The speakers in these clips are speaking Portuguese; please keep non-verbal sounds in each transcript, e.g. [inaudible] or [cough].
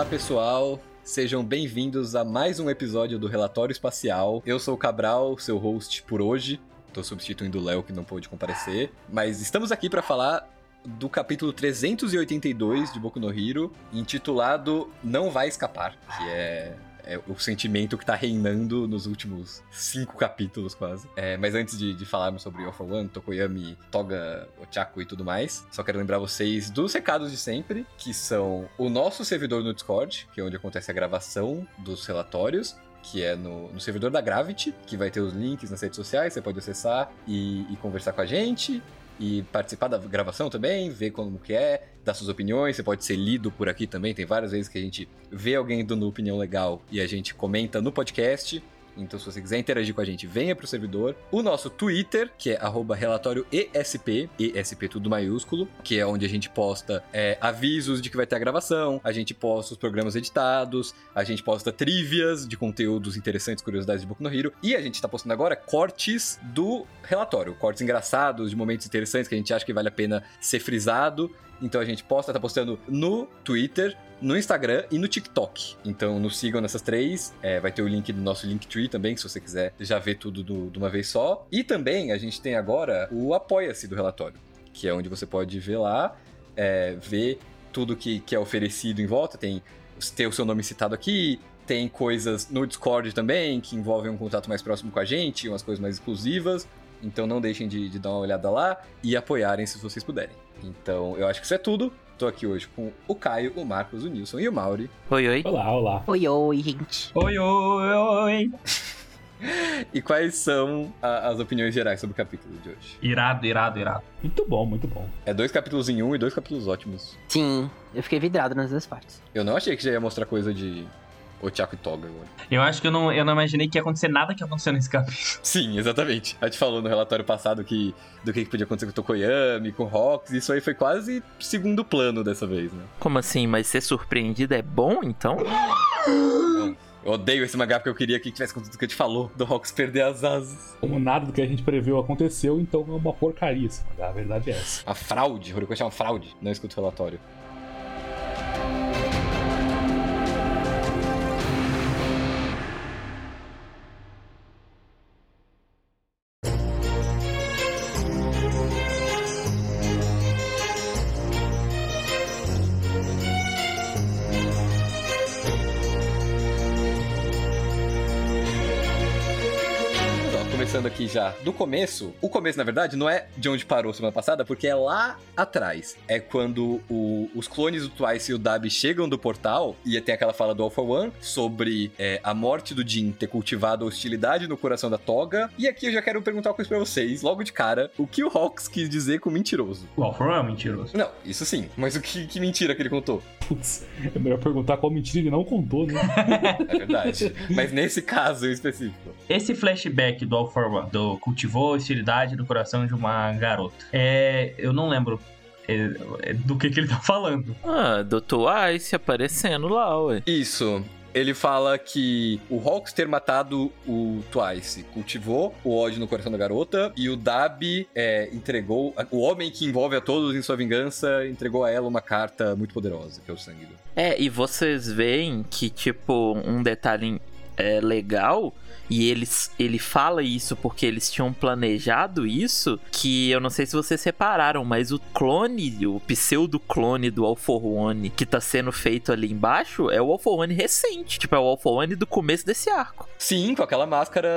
Olá, pessoal. Sejam bem-vindos a mais um episódio do Relatório Espacial. Eu sou o Cabral, seu host por hoje. Tô substituindo o Léo que não pôde comparecer, mas estamos aqui para falar do capítulo 382 de Boku no Hero, intitulado Não Vai Escapar, que é é o sentimento que tá reinando nos últimos cinco capítulos, quase. É, mas antes de, de falarmos sobre for One, Tokoyami, Toga, Ochaku e tudo mais, só quero lembrar vocês dos recados de sempre, que são o nosso servidor no Discord, que é onde acontece a gravação dos relatórios, que é no, no, servidor da Gravity, que vai ter os links nas redes sociais, você pode acessar e, e conversar com a gente e participar da gravação também, ver como que é, dar suas opiniões, você pode ser lido por aqui também, tem várias vezes que a gente vê alguém dando opinião legal e a gente comenta no podcast. Então, se você quiser interagir com a gente, venha pro servidor. O nosso Twitter, que é relatório ESP, ESP tudo maiúsculo, que é onde a gente posta é, avisos de que vai ter a gravação, a gente posta os programas editados, a gente posta trivias de conteúdos interessantes, curiosidades de Boku no Hero, e a gente tá postando agora cortes do relatório, cortes engraçados, de momentos interessantes que a gente acha que vale a pena ser frisado. Então a gente posta, tá postando no Twitter, no Instagram e no TikTok. Então nos sigam nessas três. É, vai ter o link do nosso Linktree também, se você quiser já ver tudo do, de uma vez só. E também a gente tem agora o Apoia-se do relatório, que é onde você pode ver lá, é, ver tudo que, que é oferecido em volta. Tem ter o seu nome citado aqui, tem coisas no Discord também que envolvem um contato mais próximo com a gente, umas coisas mais exclusivas. Então não deixem de, de dar uma olhada lá e apoiarem se vocês puderem. Então eu acho que isso é tudo. Tô aqui hoje com o Caio, o Marcos, o Nilson e o Mauri. Oi, oi. Olá, olá. Oi, oi, gente. Oi, oi, oi. [laughs] e quais são a, as opiniões gerais sobre o capítulo de hoje? Irado, irado, irado. Muito bom, muito bom. É dois capítulos em um e dois capítulos ótimos. Sim, eu fiquei vidrado nas duas partes. Eu não achei que já ia mostrar coisa de Ochaku e Toga agora. Eu acho que eu não, eu não imaginei que ia acontecer nada que aconteceu nesse capítulo. [laughs] Sim, exatamente. A gente falou no relatório passado que do que podia acontecer com o Tokoyami, com o Rox, isso aí foi quase segundo plano dessa vez, né? Como assim? Mas ser surpreendido é bom, então? Não. Eu odeio esse mangá porque eu queria que tivesse acontecido o que a gente falou, do Rox perder as asas. Como nada do que a gente previu aconteceu, então é uma porcaria esse mangá, a verdade é essa. A fraude, Horikoshi é uma fraude, não escuta o relatório. Aqui já do começo. O começo, na verdade, não é de onde parou semana passada, porque é lá atrás. É quando o, os clones do Twice e o Dabi chegam do portal e tem aquela fala do Alpha One sobre é, a morte do Jin ter cultivado a hostilidade no coração da Toga. E aqui eu já quero perguntar uma coisa pra vocês, logo de cara, o que o Hawks quis dizer com mentiroso? O Alpha One é mentiroso. Não, isso sim. Mas o que, que mentira que ele contou? Putz, é melhor perguntar qual mentira ele não contou, né? [laughs] é verdade. Mas nesse caso em específico. Esse flashback do Alpha do cultivou a hostilidade no coração de uma garota. É, eu não lembro é, é do que, que ele tá [laughs] falando. Ah, do Twice aparecendo lá, ué. Isso. Ele fala que o Hawks ter matado o Twice cultivou o ódio no coração da garota e o Dabi é, entregou. O homem que envolve a todos em sua vingança entregou a ela uma carta muito poderosa, que é o sangue do. É, e vocês veem que, tipo, um detalhe é, legal e eles, ele fala isso porque eles tinham planejado isso, que eu não sei se vocês separaram, mas o clone, o pseudo-clone do Alforone que tá sendo feito ali embaixo é o Alforone recente. Tipo, é o Alforone do começo desse arco. Sim, com aquela máscara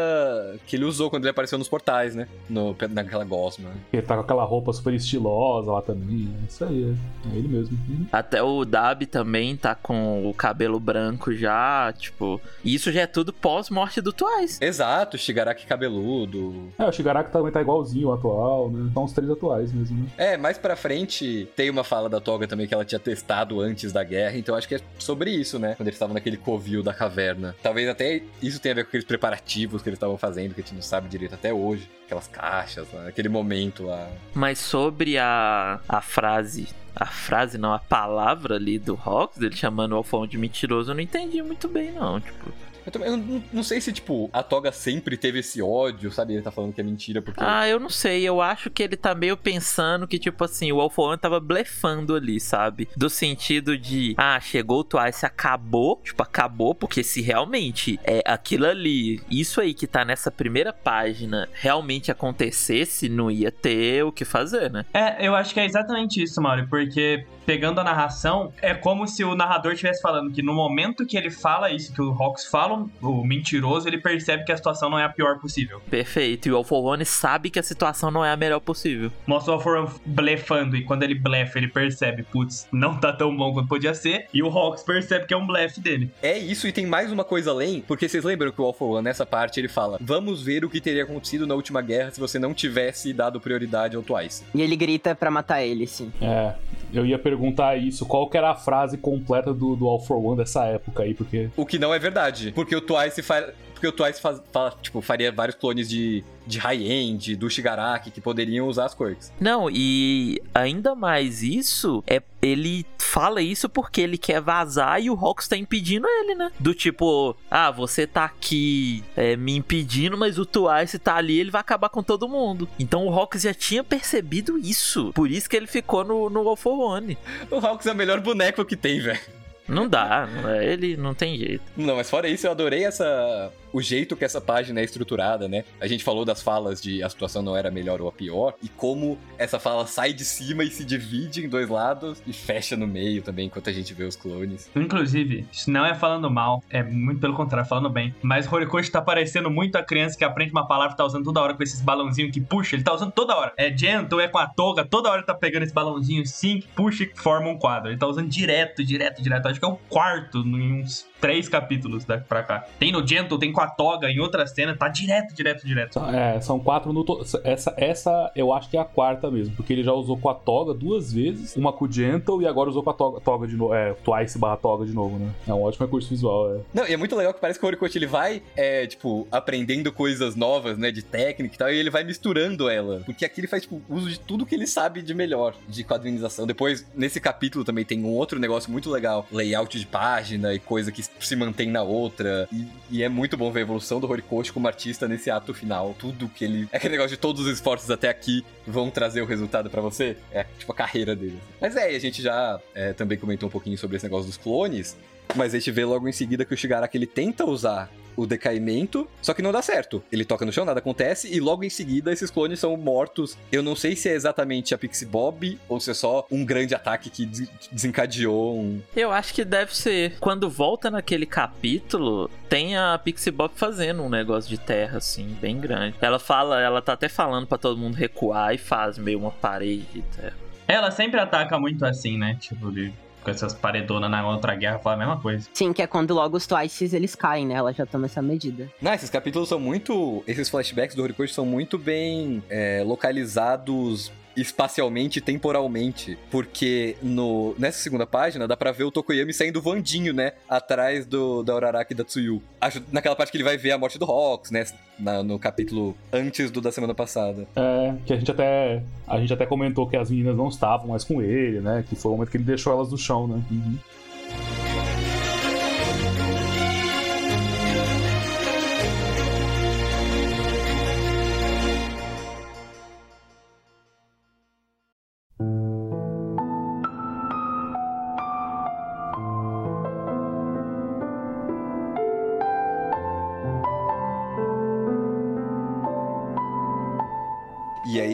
que ele usou quando ele apareceu nos portais, né? No, naquela gosma. Ele tá com aquela roupa super estilosa lá também. É isso aí, é, é ele mesmo. Até o Dab também tá com o cabelo branco já, tipo. E isso já é tudo pós-morte do Twice. Exato, Shigaraki cabeludo. É, o Shigaraki também tá igualzinho o atual, né? São os três atuais mesmo, né? É, mais pra frente tem uma fala da Toga também que ela tinha testado antes da guerra, então acho que é sobre isso, né? Quando eles estavam naquele covil da caverna. Talvez até isso tenha a ver com aqueles preparativos que eles estavam fazendo, que a gente não sabe direito até hoje. Aquelas caixas, né? aquele momento lá. Mas sobre a, a frase a frase, não, a palavra ali do Hawks, dele chamando o Alfão de mentiroso, eu não entendi muito bem, não. Tipo, Eu, também, eu não, não sei se, tipo, a Toga sempre teve esse ódio, sabe? Ele tá falando que é mentira porque. Ah, eu não sei. Eu acho que ele tá meio pensando que, tipo assim, o All for One tava blefando ali, sabe? Do sentido de, ah, chegou o Twice, acabou. Tipo, acabou, porque se realmente é aquilo ali, isso aí que tá nessa primeira página, realmente acontecesse, não ia ter o que fazer, né? É, eu acho que é exatamente isso, Mauro, porque pegando a narração, é como se o narrador estivesse falando que no momento que ele fala isso, que o Hawks fala, o mentiroso, ele percebe que a situação não é a pior possível. Perfeito. E o All for One sabe que a situação não é a melhor possível. Mostra o All for One blefando, e quando ele blefa, ele percebe, putz, não tá tão bom quanto podia ser, e o Hawks percebe que é um blefe dele. É isso, e tem mais uma coisa além, porque vocês lembram que o All for One, nessa parte, ele fala: Vamos ver o que teria acontecido na última guerra se você não tivesse dado prioridade ao Twice. E ele grita pra matar ele, sim. É, eu ia perguntar isso, qual que era a frase completa do, do All for One dessa época aí, porque... O que não é verdade, porque o Twice faz... Porque o Twice faz, fala, tipo, faria vários clones de, de high-end, do Shigaraki, que poderiam usar as quirks. Não, e ainda mais isso, é ele fala isso porque ele quer vazar e o Hawks tá impedindo ele, né? Do tipo, ah, você tá aqui é, me impedindo, mas o Twice tá ali, ele vai acabar com todo mundo. Então o Hawks já tinha percebido isso. Por isso que ele ficou no, no All for One. O Hawks é o melhor boneco que tem, velho. Não dá, ele não tem jeito. Não, mas fora isso, eu adorei essa o jeito que essa página é estruturada, né? A gente falou das falas de a situação não era melhor ou a pior, e como essa fala sai de cima e se divide em dois lados e fecha no meio também, enquanto a gente vê os clones. Inclusive, isso não é falando mal, é muito pelo contrário, falando bem. Mas Horikoshi tá parecendo muito a criança que aprende uma palavra e tá usando toda hora com esses balãozinhos que puxa, ele tá usando toda hora. É gentle, é com a toga, toda hora tá pegando esse balãozinho assim, que puxa e forma um quadro. Ele tá usando direto, direto, direto. Acho que é o quarto em uns três capítulos daqui pra cá. Tem no Gentle, tem com a toga, em outra cena, tá direto, direto, direto. É, são quatro no to... essa, essa eu acho que é a quarta mesmo, porque ele já usou com a toga duas vezes, uma com o Gentle e agora usou com a toga, toga de novo. É, Twice barra toga de novo, né? É um ótimo recurso visual, é. Não, e é muito legal que parece que o Horikoshi ele vai, é, tipo, aprendendo coisas novas, né, de técnica e tal, e ele vai misturando ela. Porque aqui ele faz, tipo, uso de tudo que ele sabe de melhor de quadrinização. Depois, nesse capítulo também tem um outro negócio muito legal, layout de página e coisa que se mantém na outra. E, e é muito bom ver a evolução do Horikoshi como artista nesse ato final. Tudo que ele. É [laughs] aquele negócio de todos os esforços até aqui vão trazer o resultado para você. É tipo a carreira dele. Mas é, a gente já é, também comentou um pouquinho sobre esse negócio dos clones. Mas a gente vê logo em seguida que o Shigaraki ele tenta usar o decaimento, só que não dá certo. Ele toca no chão, nada acontece, e logo em seguida esses clones são mortos. Eu não sei se é exatamente a Pixie Bob ou se é só um grande ataque que desencadeou um. Eu acho que deve ser. Quando volta naquele capítulo, tem a Pixie Bob fazendo um negócio de terra, assim, bem grande. Ela fala, ela tá até falando para todo mundo recuar e faz meio uma parede de terra. Ela sempre ataca muito assim, né? Tipo, de com essas paredonas na outra guerra foi a mesma coisa. Sim, que é quando logo os Twices eles caem, né? Ela já toma essa medida. Não, esses capítulos são muito. Esses flashbacks do Horikoshi são muito bem é, localizados espacialmente e temporalmente. Porque no, nessa segunda página dá pra ver o Tokoyami saindo voandinho, né? Atrás do, da Uraraki e da Tsuyu. Acho naquela parte que ele vai ver a morte do Hawks, né? Na, no capítulo antes do da semana passada. É, que a gente até. A gente até comentou que as meninas não estavam mais com ele, né? Que foi o momento que ele deixou elas no chão, né? Uhum.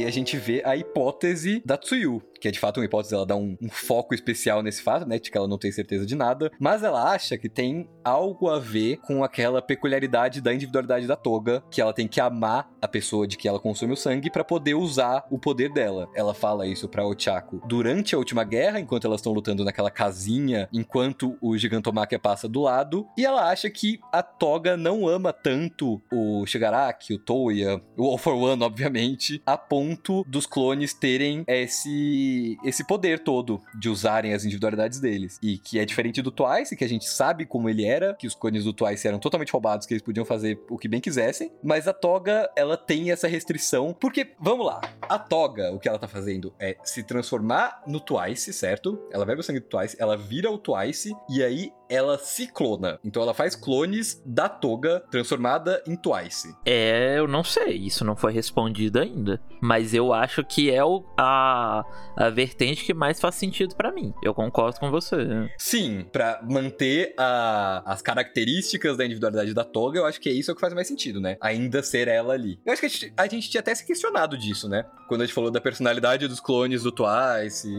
A gente vê a hipótese da Tsuyu, que é de fato uma hipótese, ela dá um, um, foco especial nesse fato, né, de que ela não tem certeza de nada, mas ela acha que tem algo a ver com aquela peculiaridade da individualidade da Toga, que ela tem que amar a pessoa de que ela consome o sangue para poder usar o poder dela. Ela fala isso para Ochako durante a última guerra, enquanto elas estão lutando naquela casinha, enquanto o Gigantomachia passa do lado, e ela acha que a Toga não ama tanto o Shigaraki, o Toya, o All for One, obviamente, a ponto dos clones terem esse, esse poder todo de usarem as individualidades deles. E que é diferente do Twice, que a gente sabe como ele era, que os clones do Twice eram totalmente roubados, que eles podiam fazer o que bem quisessem. Mas a Toga, ela tem essa restrição. Porque, vamos lá, a Toga, o que ela tá fazendo é se transformar no Twice, certo? Ela bebe o sangue do Twice, ela vira o Twice, e aí ela se clona. Então ela faz clones da Toga transformada em Twice. É, eu não sei, isso não foi respondido ainda. Mas eu acho que é o, a, a vertente que mais faz sentido pra mim. Eu concordo com você. Sim, pra manter a- as características da individualidade da Toga, eu acho que é isso que faz mais sentido, né? Ainda ser ela ali. Eu acho que a gente, a gente tinha até se questionado disso, né? Quando a gente falou da personalidade dos clones do Twice.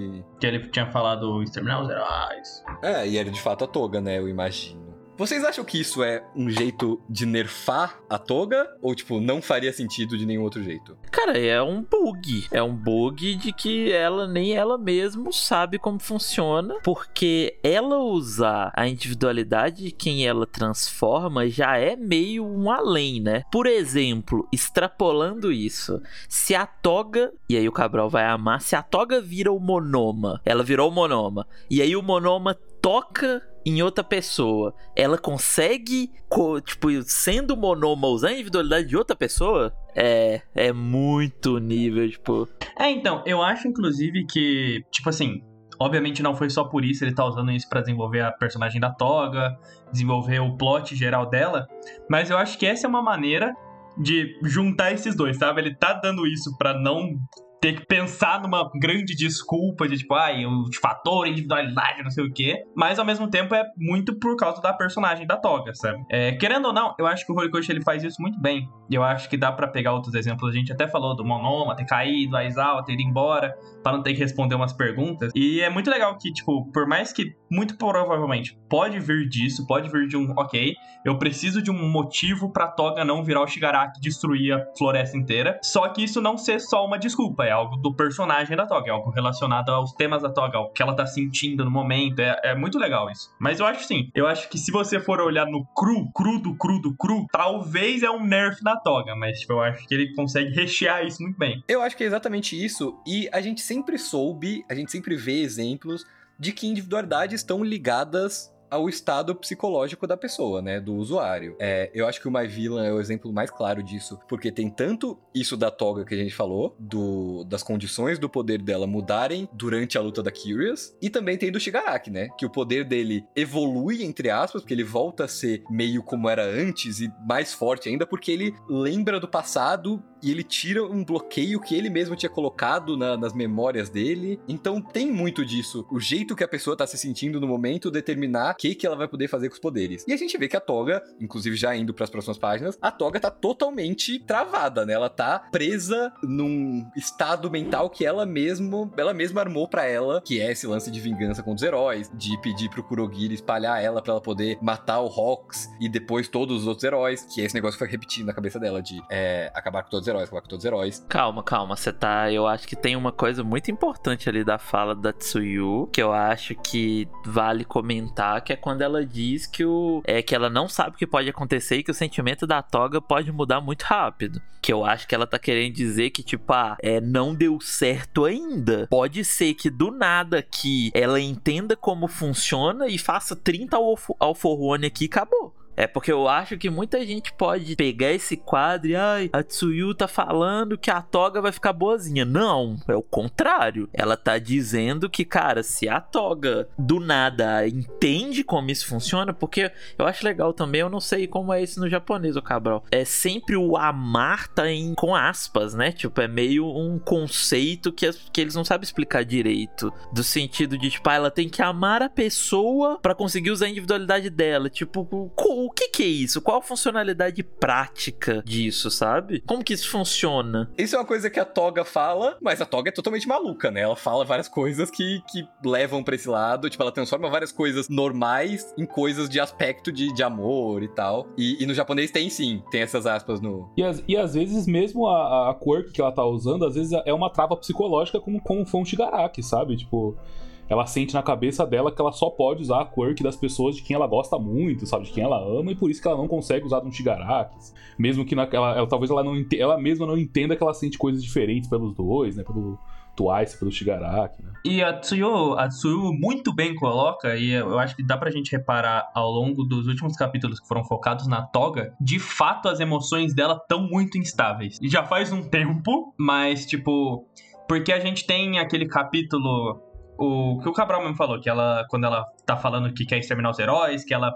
Que ele tinha falado exterminar os heróis. É, e era de fato a Toga, né? Eu imagino. Vocês acham que isso é um jeito de nerfar a Toga? Ou, tipo, não faria sentido de nenhum outro jeito? Cara, é um bug. É um bug de que ela nem ela mesma sabe como funciona, porque ela usar a individualidade de quem ela transforma já é meio um além, né? Por exemplo, extrapolando isso, se a Toga, e aí o Cabral vai amar, se a Toga vira o Monoma, ela virou o Monoma, e aí o Monoma toca em outra pessoa, ela consegue, co- tipo, sendo monoma, usar a individualidade de outra pessoa? É, é muito nível, tipo. É, então, eu acho inclusive que, tipo assim, obviamente não foi só por isso, ele tá usando isso pra desenvolver a personagem da Toga, desenvolver o plot geral dela, mas eu acho que essa é uma maneira de juntar esses dois, sabe? Ele tá dando isso pra não ter que pensar numa grande desculpa de tipo, ai, o fator individualidade, não sei o quê. Mas ao mesmo tempo é muito por causa da personagem da Toga, sabe? É, querendo ou não, eu acho que o Horikoshi ele faz isso muito bem. Eu acho que dá pra pegar outros exemplos. A gente até falou do Monoma ter caído, a Aizawa ter ido embora, pra não ter que responder umas perguntas. E é muito legal que, tipo, por mais que muito provavelmente pode vir disso, pode vir de um, ok, eu preciso de um motivo pra Toga não virar o Shigaraki e destruir a floresta inteira. Só que isso não ser só uma desculpa, é algo do personagem da Toga, é algo relacionado aos temas da Toga, ao que ela tá sentindo no momento. É, é muito legal isso. Mas eu acho sim, eu acho que se você for olhar no cru, cru do cru talvez é um nerf da Toga, mas tipo, eu acho que ele consegue rechear isso muito bem. Eu acho que é exatamente isso, e a gente sempre soube, a gente sempre vê exemplos de que individualidades estão ligadas ao estado psicológico da pessoa, né, do usuário. É, eu acho que o My Villain é o exemplo mais claro disso, porque tem tanto isso da Toga que a gente falou, do, das condições do poder dela mudarem durante a luta da Curious, e também tem do Shigaraki, né, que o poder dele evolui, entre aspas, porque ele volta a ser meio como era antes e mais forte ainda, porque ele lembra do passado e ele tira um bloqueio que ele mesmo tinha colocado na- nas memórias dele. Então tem muito disso. O jeito que a pessoa tá se sentindo no momento determinar o que, que ela vai poder fazer com os poderes. E a gente vê que a Toga, inclusive já indo pras próximas páginas, a Toga tá totalmente travada, né? Ela tá presa num estado mental que ela mesmo, ela mesma armou pra ela, que é esse lance de vingança contra os heróis, de pedir pro Kurogiri espalhar ela pra ela poder matar o Hawks e depois todos os outros heróis, que é esse negócio que foi repetindo na cabeça dela de é, acabar com todos os heróis, acabar com todos os heróis. Calma, calma, você tá. Eu acho que tem uma coisa muito importante ali da fala da Tsuyu, que eu acho que vale comentar, que é quando ela diz que o. É que ela não sabe o que pode acontecer e que o sentimento da toga pode mudar muito rápido. Que eu acho que ela tá querendo dizer que, tipo, ah, é, não deu certo ainda. Pode ser que do nada que ela entenda como funciona e faça 30 alf alforrone aqui e acabou. É porque eu acho que muita gente pode pegar esse quadro e, ai, a Tsuyu tá falando que a Toga vai ficar boazinha. Não, é o contrário. Ela tá dizendo que, cara, se a Toga do nada entende como isso funciona, porque eu acho legal também, eu não sei como é isso no japonês, o Cabral. É sempre o amar tá em com aspas, né? Tipo, é meio um conceito que, que eles não sabem explicar direito. Do sentido de, tipo, ah, ela tem que amar a pessoa pra conseguir usar a individualidade dela. Tipo, co- o que que é isso? Qual a funcionalidade prática disso, sabe? Como que isso funciona? Isso é uma coisa que a Toga fala, mas a Toga é totalmente maluca, né? Ela fala várias coisas que, que levam pra esse lado. Tipo, ela transforma várias coisas normais em coisas de aspecto de, de amor e tal. E, e no japonês tem sim, tem essas aspas no. E, às- e às vezes mesmo a, a quirk que ela tá usando, às vezes é uma trava psicológica como, como foi um Shigaraki, sabe? Tipo, ela sente na cabeça dela que ela só pode usar a quirk das pessoas de quem ela gosta muito, sabe? De quem ela ama, e por isso que ela não consegue usar de um. Mesmo que ela, talvez ela, não, ente- ela mesma não entenda que ela sente coisas diferentes pelos dois, né? Pelo Twice, pelo Shigaraki, né? E a Tsuyu, a Tsuyu muito bem coloca, e eu acho que dá pra gente reparar ao longo dos últimos capítulos que foram focados na Toga, de fato as emoções dela estão muito instáveis. Já faz um tempo, mas tipo, porque a gente tem aquele capítulo o que o Cabral mesmo falou, que ela, quando ela tá falando que quer exterminar os heróis, que ela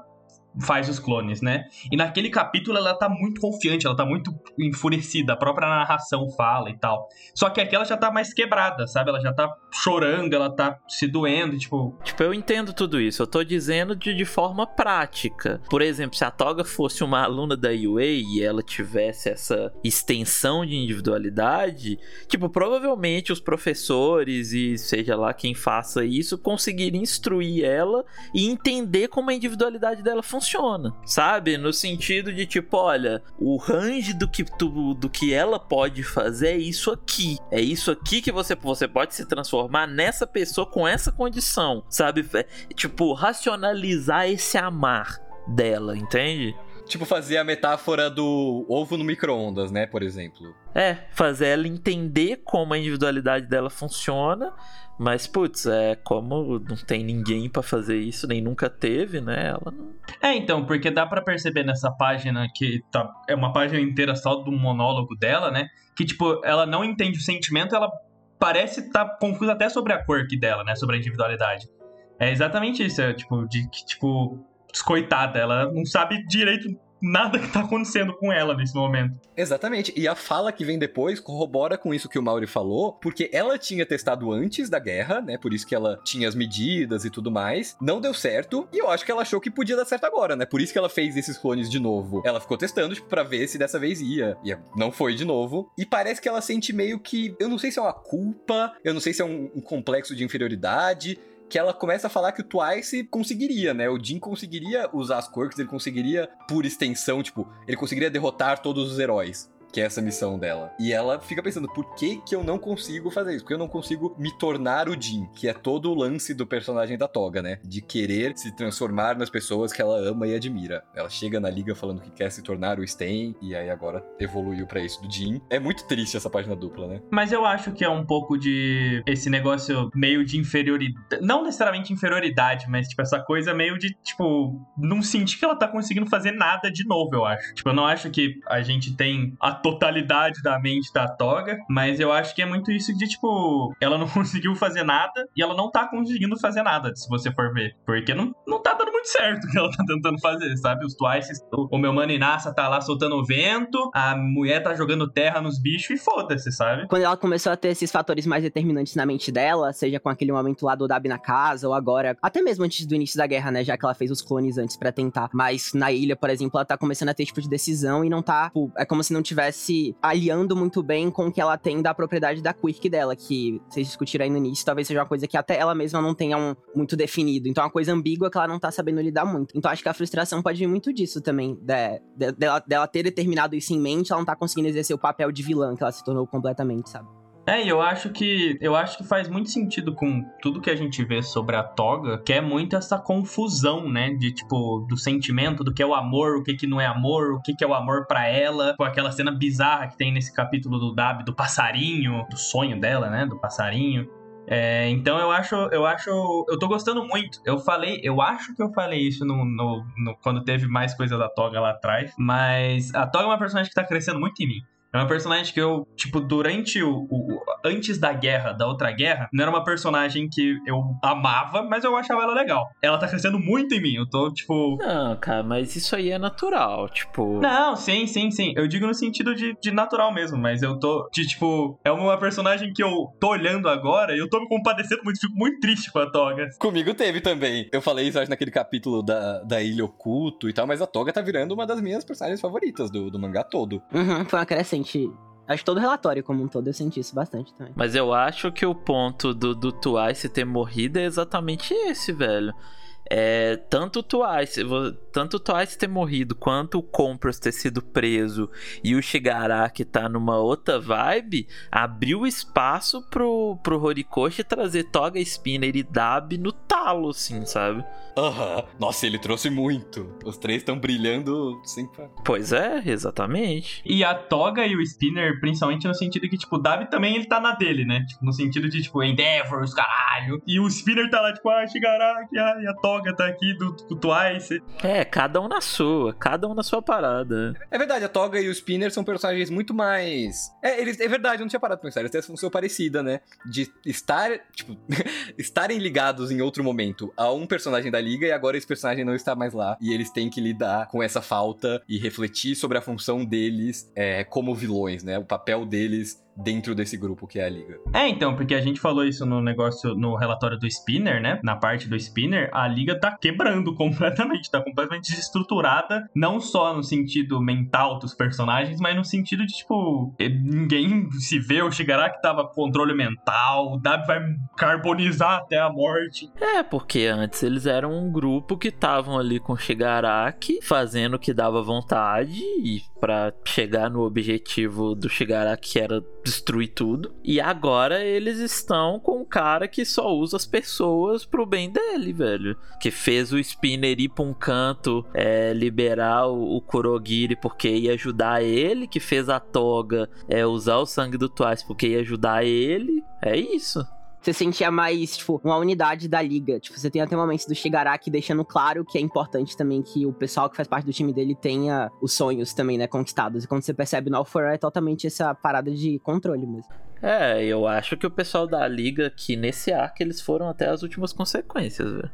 faz os clones, né? E naquele capítulo ela tá muito confiante, ela tá muito enfurecida, a própria narração fala e tal. Só que aqui ela já tá mais quebrada, sabe? Ela já tá chorando, ela tá se doendo, tipo. Tipo, eu entendo tudo isso. Eu tô dizendo de, de forma prática. Por exemplo, se a Toga fosse uma aluna da UA e ela tivesse essa extensão de individualidade, tipo, provavelmente os professores e seja lá quem faça isso conseguiriam instruir ela e entender como a individualidade dela funciona, sabe? No sentido de tipo, olha, o range do que tu, do que ela pode fazer é isso aqui. É isso aqui que você você pode se transformar nessa pessoa com essa condição, sabe? É, tipo, racionalizar esse amar dela, entende? Tipo, fazer a metáfora do ovo no micro-ondas, né? Por exemplo. É, fazer ela entender como a individualidade dela funciona mas, putz, é como não tem ninguém para fazer isso, nem nunca teve, né? Ela não... É, então, porque dá para perceber nessa página que tá, é uma página inteira só do monólogo dela, né? Que, tipo, ela não entende o sentimento, ela parece estar tá confusa até sobre a quirk dela, né? Sobre a individualidade. É exatamente isso, é tipo, de que, tipo, descoitada, ela não sabe direito nada que tá acontecendo com ela nesse momento. Exatamente. E a fala que vem depois corrobora com isso que o Mauri falou, porque ela tinha testado antes da guerra, né? Por isso que ela tinha as medidas e tudo mais. Não deu certo, e eu acho que ela achou que podia dar certo agora, né? Por isso que ela fez esses clones de novo. Ela ficou testando, tipo, pra ver se dessa vez ia. E não foi de novo. E parece que ela sente meio que. Eu não sei se é uma culpa, eu não sei se é um, um complexo de inferioridade que ela começa a falar que o Twice conseguiria, né? O Jin conseguiria usar as quirks, ele conseguiria, por extensão, tipo, ele conseguiria derrotar todos os heróis que é essa missão dela. E ela fica pensando, por que que eu não consigo fazer isso? Porque eu não consigo me tornar o Jin, que é todo o lance do personagem da Toga, né? De querer se transformar nas pessoas que ela ama e admira. Ela chega na liga falando que quer se tornar o Sten, e aí agora evoluiu para isso do Jin. É muito triste essa página dupla, né? Mas eu acho que é um pouco de esse negócio meio de inferioridade, não necessariamente inferioridade, mas tipo essa coisa meio de, tipo, não sentir que ela tá conseguindo fazer nada de novo, eu acho. Tipo, eu não acho que a gente tem a totalidade da mente da Toga, mas eu acho que é muito isso de, tipo, ela não [laughs] conseguiu fazer nada e ela não tá conseguindo fazer nada, se você for ver. Porque não, não tá dando muito certo o que ela tá tentando fazer, sabe? Os Twice, o, meu mano Inassa tá lá soltando o vento, a mulher tá jogando terra nos bichos e foda-se, sabe? Quando ela começou a ter esses fatores mais determinantes na mente dela, seja com aquele momento lá do Dab na casa, ou agora, até mesmo antes do início da guerra, né? Já que ela fez os clones antes para tentar. Mas na ilha, por exemplo, ela tá começando a ter tipo de decisão e não tá. Tipo, é como se não tivesse se aliando muito bem com o que ela tem da propriedade da quirk dela, que vocês discutiram aí no início, talvez seja uma coisa que até ela mesma não tenha um, muito definido. Então é uma coisa ambígua que ela não tá sabendo lidar muito. Então acho que a frustração pode vir muito disso também, de, de, dela, dela ter determinado isso em mente, ela não tá conseguindo exercer o papel de vilã que ela se tornou completamente, sabe? É, e eu acho que eu acho que faz muito sentido com tudo que a gente vê sobre a toga, que é muito essa confusão, né, de tipo do sentimento do que é o amor, o que que não é amor, o que que é o amor para ela, com aquela cena bizarra que tem nesse capítulo do Dab do passarinho, do sonho dela, né, do passarinho. É, então eu acho, eu acho, eu tô gostando muito. Eu falei, eu acho que eu falei isso no, no, no, quando teve mais coisa da Toga lá atrás, mas a Toga é uma personagem que tá crescendo muito em mim. É uma personagem que eu, tipo, durante o, o, Antes da guerra, da outra guerra, não era uma personagem que eu amava, mas eu achava ela legal. Ela tá crescendo muito em mim. Eu tô, tipo. Não, cara, mas isso aí é natural, tipo. Não, sim, sim, sim. Eu digo no sentido de, de natural mesmo, mas eu tô. De, tipo, é uma personagem que eu tô olhando agora e eu tô me compadecendo muito, fico muito triste com a Toga. Comigo teve também. Eu falei isso, acho, naquele capítulo da, da Ilha Oculto e tal, mas a Toga tá virando uma das minhas personagens favoritas do, do mangá todo. Uhum, foi uma crescente gente. Acho que todo relatório como um todo eu senti isso bastante também. Mas eu acho que o ponto do, do Twice ter morrido é exatamente esse, velho. É, tanto o Twice, tanto o Twice ter morrido, quanto o Compras ter sido preso e o Shigaraki tá numa outra vibe, abriu espaço pro, pro Horikoshi trazer Toga Spinner e Dab no tal talo, assim, sabe? Aham. Nossa, ele trouxe muito. Os três estão brilhando sem. Pois é, exatamente. E a Toga e o Spinner, principalmente no sentido que, tipo, o Davi também ele tá na dele, né? Tipo, no sentido de, tipo, Endeavors, caralho. E o Spinner tá lá, tipo, ah, Shigaraki, ah, e a Toga tá aqui do, do Twice. É, cada um na sua, cada um na sua parada. É verdade, a Toga e o Spinner são personagens muito mais. É, eles, é verdade, eu não tinha parado pra pensar. Eles têm essa função parecida, né? De estar, tipo, [laughs] estarem ligados em outro momento a um personagem da liga e agora esse personagem não está mais lá. E eles têm que lidar com essa falta e refletir sobre a função deles é, como vilões, né? O papel deles dentro desse grupo que é a liga. É, então, porque a gente falou isso no negócio, no relatório do Spinner, né? Na parte do Spinner, a liga tá quebrando [laughs] completamente, tá completamente desestruturada, não só no sentido mental dos personagens, mas no sentido de, tipo, ninguém se vê, o Shigaraki tava com controle mental, o Dabi vai carbonizar até a morte. É, porque antes eles eram um grupo que estavam ali com o Shigaraki, fazendo o que dava vontade e para chegar no objetivo do Shigaraki que era destruir tudo. E agora eles estão com um cara que só usa as pessoas pro bem dele, velho. Que fez o Spinner ir pra um canto, é, liberar o, o Kurogiri porque ia ajudar ele. Que fez a Toga é, usar o sangue do Twice porque ia ajudar ele. É isso você sentia mais, tipo, uma unidade da liga. Tipo, você tem até momentos do Shigaraki deixando claro que é importante também que o pessoal que faz parte do time dele tenha os sonhos também, né, conquistados. E quando você percebe no Alpha é totalmente essa parada de controle mesmo. É, eu acho que o pessoal da liga que nesse arco eles foram até as últimas consequências, velho.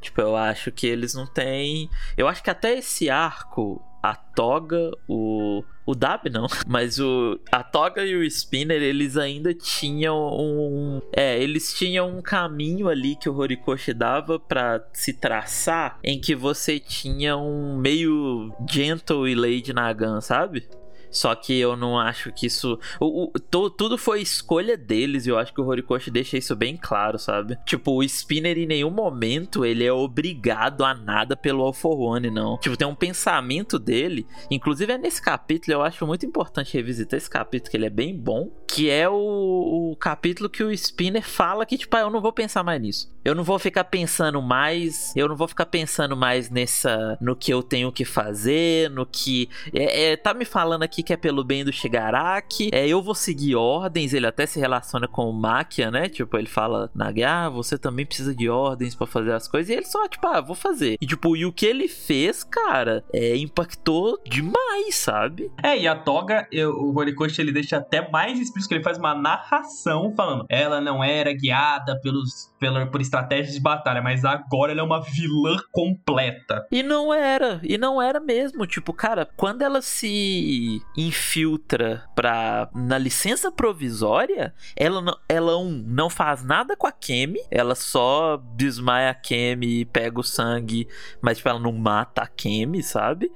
Tipo, eu acho que eles não têm. Eu acho que até esse arco a Toga, o. O Dab não, [laughs] mas o. A Toga e o Spinner, eles ainda tinham um. É, eles tinham um caminho ali que o Horikoshi dava para se traçar em que você tinha um meio gentle e Lady Nagan, sabe? Só que eu não acho que isso. O, o to, tudo foi escolha deles e eu acho que o Horikoshi deixa isso bem claro, sabe? Tipo, o Spinner em nenhum momento ele é obrigado a nada pelo All for One, não. Tipo, tem um pensamento dele. Inclusive é nesse capítulo, eu acho muito importante revisitar esse capítulo, que ele é bem bom. Que é o, o capítulo que o Spinner fala que, tipo, ah, eu não vou pensar mais nisso. Eu não vou ficar pensando mais. Eu não vou ficar pensando mais nessa. no que eu tenho que fazer, no que. É, é, tá me falando aqui que é pelo bem do Shigaraki. É, eu vou seguir ordens. Ele até se relaciona com o Makia, né? Tipo, ele fala na ah, você também precisa de ordens para fazer as coisas. E ele só, tipo, ah, vou fazer. E, tipo, e o que ele fez, cara, é, impactou demais, sabe? É, e a Toga, eu, o Horikoshi, ele deixa até mais explícito que ele faz uma narração falando. Ela não era guiada pelos, pela, por estratégias de batalha, mas agora ela é uma vilã completa. E não era, e não era mesmo. Tipo, cara, quando ela se infiltra pra, na licença provisória, ela, não, ela um, não faz nada com a Kemi, ela só desmaia a Kemi pega o sangue, mas tipo, ela não mata a Kemi, sabe?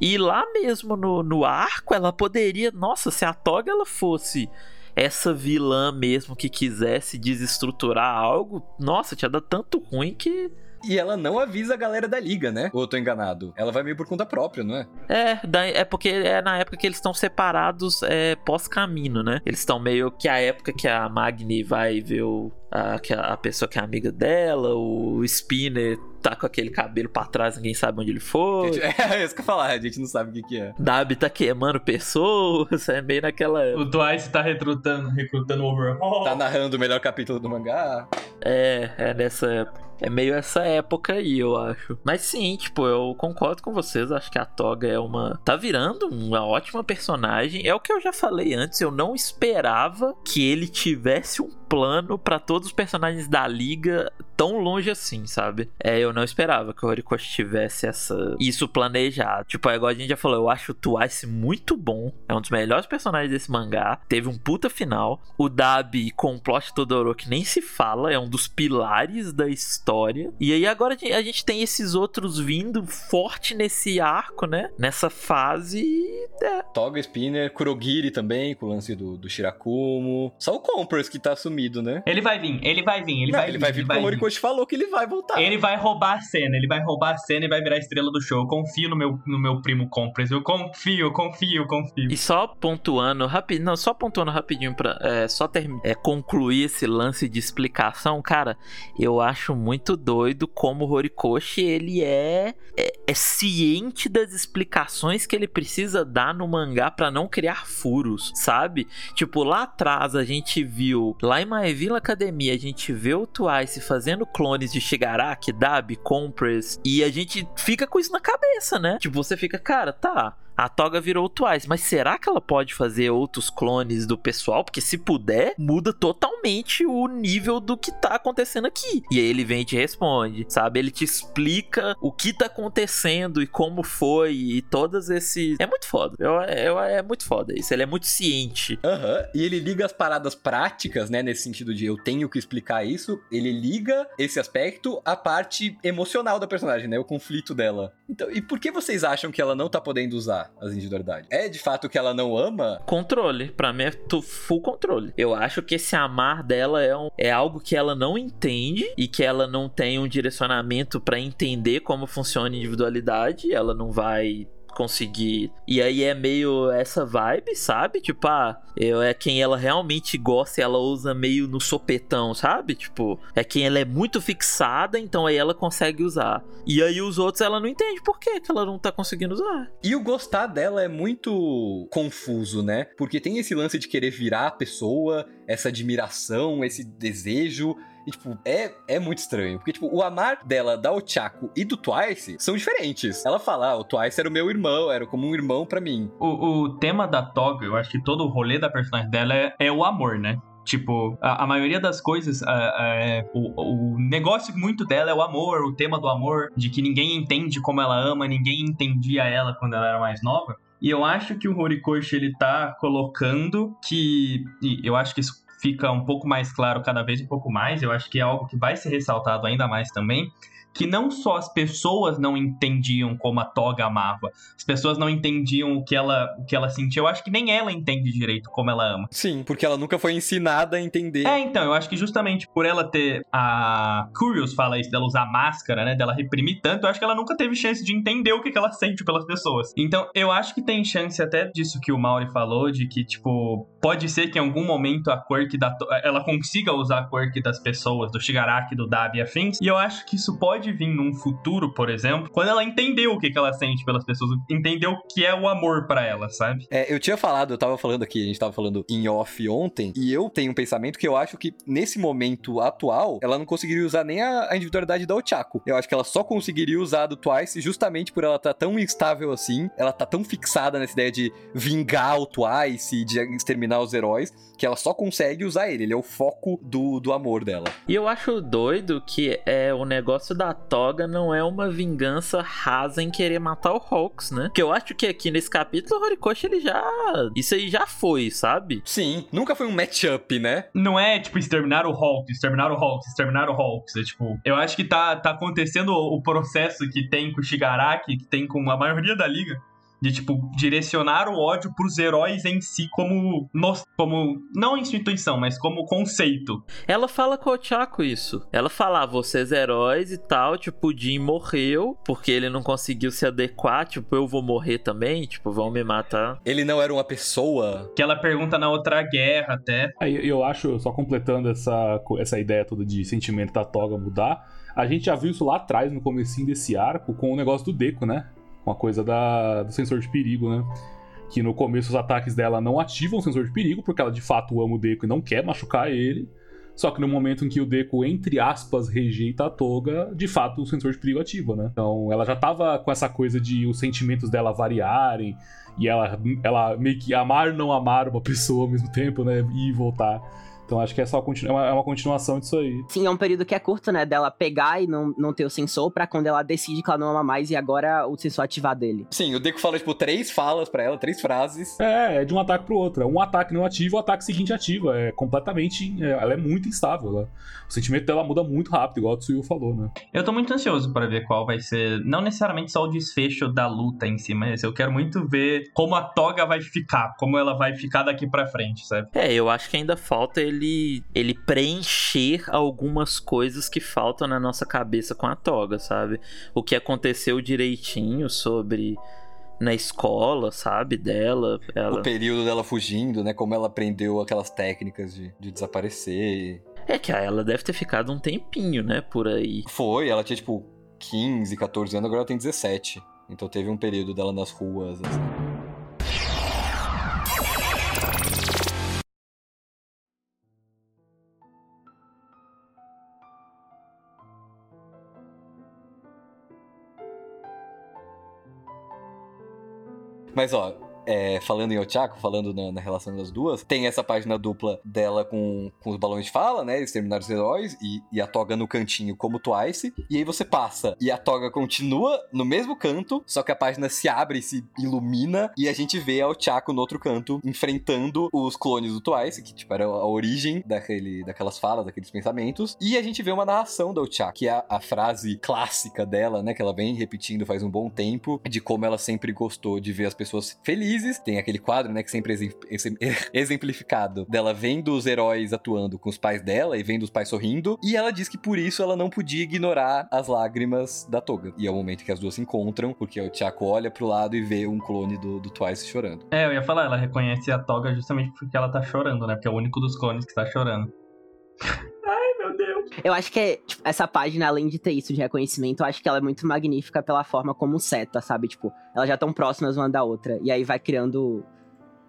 E lá mesmo no, no arco, ela poderia, nossa, se a Toga ela fosse essa vilã mesmo que quisesse desestruturar algo, nossa, tinha dado tanto ruim que e ela não avisa a galera da liga, né? Ou eu tô enganado? Ela vai meio por conta própria, não é? É, é porque é na época que eles estão separados é, pós-caminho, né? Eles estão meio que a época que a Magni vai ver o, a, a pessoa que é amiga dela, o Spinner tá com aquele cabelo pra trás, ninguém sabe onde ele foi. É, [laughs] é isso que eu falar, a gente não sabe o que, que é. Dabi tá queimando pessoas, [laughs] é meio naquela. O Twice tá recrutando, recrutando o overhaul. Tá narrando o melhor capítulo do mangá. É, é nessa época. É meio essa época aí, eu acho. Mas sim, tipo, eu concordo com vocês. Acho que a Toga é uma. Tá virando uma ótima personagem. É o que eu já falei antes. Eu não esperava que ele tivesse um plano para todos os personagens da liga tão longe assim, sabe? É, eu não esperava que o Horikoshi tivesse essa isso planejado. Tipo, é igual a gente já falou, eu acho o Twice muito bom. É um dos melhores personagens desse mangá. Teve um puta final. O Dabi com o plot Todoroki nem se fala, é um dos pilares da história. E aí agora a gente tem esses outros vindo forte nesse arco, né? Nessa fase. É. Toga Spinner, Kurogiri também, com o lance do, do Shirakumo. Só o Compras que tá sumido, né? Ele vai vir, ele vai vir, ele não, vai ele vir. Vai vir ele vai vir com o Horikoshi falou que ele vai voltar. Ele vai roubar a cena, ele vai roubar a cena e vai virar a estrela do show. Eu confio no meu, no meu primo Compras. Eu confio, confio, confio. E só pontuando rapidinho, não, só pontuando rapidinho pra é, só ter, é, concluir esse lance de explicação, cara, eu acho muito doido como o Horikoshi, ele é, é, é ciente das explicações que ele precisa dar no mangá para não criar furos, sabe? Tipo, lá atrás a gente viu, lá em My Villa Academia, a gente vê o Twice fazendo clones de Shigaraki, Dabi, Compress, e a gente fica com isso na cabeça, né? Tipo, você fica, cara, tá, a Toga virou o Twice, mas será que ela pode fazer outros clones do pessoal? Porque se puder, muda totalmente o nível do que tá acontecendo aqui. E aí ele vem e te responde, sabe? Ele te explica o que tá acontecendo e como foi e todos esses. É muito foda. Eu, eu, é muito foda isso. Ele é muito ciente. Aham. Uhum. E ele liga as paradas práticas, né? Nesse sentido de eu tenho que explicar isso. Ele liga esse aspecto à parte emocional da personagem, né? O conflito dela. Então, e por que vocês acham que ela não tá podendo usar? As individualidades. É de fato que ela não ama? Controle. Pra mim é full controle. Eu acho que esse amar dela é, um, é algo que ela não entende e que ela não tem um direcionamento para entender como funciona a individualidade. Ela não vai conseguir. E aí é meio essa vibe, sabe? Tipo, ah, eu, é quem ela realmente gosta e ela usa meio no sopetão, sabe? Tipo, é quem ela é muito fixada, então aí ela consegue usar. E aí os outros ela não entende por que, ela não tá conseguindo usar. E o gostar dela é muito confuso, né? Porque tem esse lance de querer virar a pessoa, essa admiração, esse desejo. E, tipo, é, é muito estranho. Porque, tipo, o amar dela, da Ochako e do Twice são diferentes. Ela fala, ah, o Twice era o meu irmão, era como um irmão para mim. O, o tema da Toga, eu acho que todo o rolê da personagem dela é, é o amor, né? Tipo, a, a, maioria das coisas, é, o, o negócio muito dela é o amor, o tema do amor, de que ninguém entende como ela ama, ninguém entendia ela quando ela era mais nova. E eu acho que o Horikoshi ele tá colocando que. eu acho que isso fica um pouco mais claro cada vez um pouco mais. Eu acho que é algo que vai ser ressaltado ainda mais também que não só as pessoas não entendiam como a Toga amava, as pessoas não entendiam o que ela, o que ela sentia. Eu acho que nem ela entende direito como ela ama. Sim, porque ela nunca foi ensinada a entender. É, então, eu acho que justamente por ela ter. A Curious fala isso, dela usar máscara, né? Dela reprimir tanto, eu acho que ela nunca teve chance de entender o que, que ela sente pelas pessoas. Então, eu acho que tem chance até disso que o Mauri falou, de que, tipo, pode ser que em algum momento a quirk da. Ela consiga usar a quirk das pessoas, do Shigaraki, do Dabi e afins. E eu acho que isso pode pode vir num futuro, por exemplo, quando ela entendeu o que, que ela sente pelas pessoas, entendeu o que é o amor para ela, sabe? É, eu tinha falado, eu tava falando aqui, a gente tava falando em off ontem, e eu tenho um pensamento que eu acho que nesse momento atual, ela não conseguiria usar nem a, a individualidade da Ochako. Eu acho que ela só conseguiria usar do Twice justamente por ela estar tá tão instável assim, ela tá tão fixada nessa ideia de vingar o Twice, de exterminar os heróis, que ela só consegue usar ele. Ele é o foco do, do amor dela. E eu acho doido que é o negócio da toga não é uma vingança rasa em querer matar o Hawks, né? Que eu acho que aqui nesse capítulo o Horikoshi ele já. Isso aí já foi, sabe? Sim, nunca foi um matchup, né? Não é tipo exterminar o Hawks, exterminar o Hawks, exterminar o Hawks. É tipo. Eu acho que tá, tá acontecendo o processo que tem com o Shigaraki, que tem com a maioria da liga de tipo direcionar o ódio pros heróis em si como como não instituição, mas como conceito. Ela fala com o Chaco isso. Ela fala, ah, vocês heróis e tal, tipo, o Jim morreu porque ele não conseguiu se adequar, tipo, eu vou morrer também, tipo, vão me matar. Ele não era uma pessoa. Que ela pergunta na outra guerra até. Aí eu acho, só completando essa essa ideia toda de sentimento da toga mudar, a gente já viu isso lá atrás no comecinho desse arco com o negócio do Deco, né? Uma coisa da, do sensor de perigo, né? Que no começo os ataques dela não ativam o sensor de perigo, porque ela de fato ama o Deco e não quer machucar ele. Só que no momento em que o Deco, entre aspas, rejeita a Toga, de fato o sensor de perigo ativa, né? Então ela já tava com essa coisa de os sentimentos dela variarem e ela, ela meio que amar não amar uma pessoa ao mesmo tempo, né? E voltar. Então acho que é só é uma, é uma continuação disso aí. Sim, é um período que é curto, né? Dela pegar e não, não ter o sensor pra quando ela decide que ela não ama mais e agora o sensor ativar dele. Sim, o Deco fala, tipo, três falas pra ela, três frases. É, é de um ataque pro outro. É um ataque não ativa, o ataque seguinte ativa. É completamente. É, ela é muito instável. Ela, o sentimento dela muda muito rápido, igual o Tsuyu falou, né? Eu tô muito ansioso para ver qual vai ser. Não necessariamente só o desfecho da luta em si, mas eu quero muito ver como a toga vai ficar, como ela vai ficar daqui pra frente, sabe? É, eu acho que ainda falta ele ele ele preencher algumas coisas que faltam na nossa cabeça com a toga, sabe? O que aconteceu direitinho sobre na escola, sabe, dela. Ela... O período dela fugindo, né? Como ela aprendeu aquelas técnicas de, de desaparecer. É que ela deve ter ficado um tempinho, né, por aí. Foi, ela tinha tipo 15, 14 anos, agora ela tem 17. Então teve um período dela nas ruas, assim. Mas ó, é, falando em Ochako, falando na, na, relação das duas, tem essa página dupla dela com, com os balões de fala, né? Exterminar os heróis e, e, a Toga no cantinho como Twice. E aí você passa e a Toga continua no mesmo canto, só que a página se abre e se ilumina e a gente vê a Ochako no outro canto enfrentando os clones do Twice, que tipo era a origem daquele, daquelas falas, daqueles pensamentos. E a gente vê uma narração da Ochako, que é a, a frase clássica dela, né? Que ela vem repetindo faz um bom tempo, de como ela sempre gostou de ver as pessoas felizes felizes. Tem aquele quadro, né, que sempre é exemplificado dela vendo os heróis atuando com os pais dela e vendo os pais sorrindo. E ela diz que por isso ela não podia ignorar as lágrimas da Toga. E é o momento que as duas se encontram, porque o Tiago olha pro lado e vê um clone do, do Twice chorando. É, eu ia falar, ela reconhece a Toga justamente porque ela tá chorando, né? Porque é o único dos clones que tá chorando. Eu acho que tipo, essa página, além de ter isso de reconhecimento, eu acho que ela é muito magnífica pela forma como seta, sabe? Tipo, elas já estão próximas uma da outra. E aí vai criando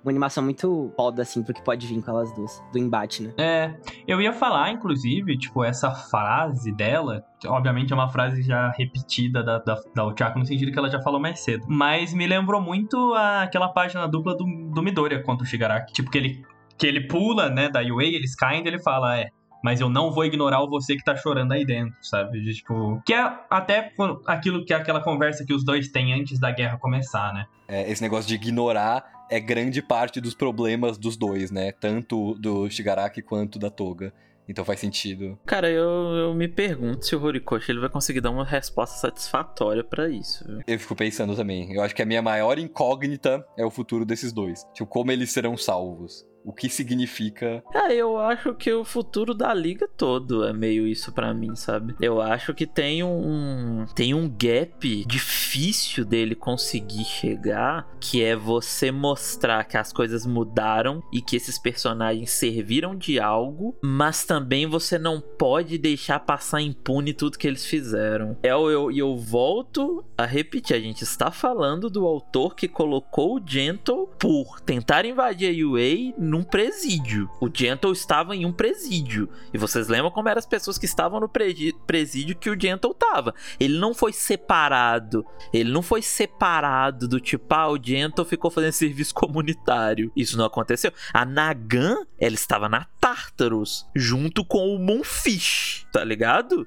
uma animação muito foda, assim, pro que pode vir com elas duas, do embate, né? É, eu ia falar, inclusive, tipo, essa frase dela, obviamente é uma frase já repetida da, da, da no sentido que ela já falou mais cedo, mas me lembrou muito a, aquela página dupla do, do Midoriya contra o Shigaraki, tipo, que ele, que ele pula, né, da UA, eles caem e ele fala, é, mas eu não vou ignorar o você que tá chorando aí dentro, sabe? De, tipo, que é até aquilo que é aquela conversa que os dois têm antes da guerra começar, né? É, esse negócio de ignorar é grande parte dos problemas dos dois, né? Tanto do Shigaraki quanto da Toga. Então faz sentido. Cara, eu, eu me pergunto se o Horikoshi ele vai conseguir dar uma resposta satisfatória para isso. Viu? Eu fico pensando também. Eu acho que a minha maior incógnita é o futuro desses dois. Tipo, como eles serão salvos o que significa. É, eu acho que o futuro da liga todo é meio isso para mim, sabe? Eu acho que tem um tem um gap difícil dele conseguir chegar, que é você mostrar que as coisas mudaram e que esses personagens serviram de algo, mas também você não pode deixar passar impune tudo que eles fizeram. É, eu, eu, eu volto a repetir, a gente está falando do autor que colocou o Gentle por tentar invadir a UA num presídio. O Gentle estava em um presídio. E vocês lembram como eram as pessoas que estavam no presídio que o Gentle estava? Ele não foi separado. Ele não foi separado do tipo, ah, o Gentle ficou fazendo [laughs] serviço comunitário. Isso não aconteceu. A Nagan, ela estava na Tartarus, junto com o Moonfish, tá ligado?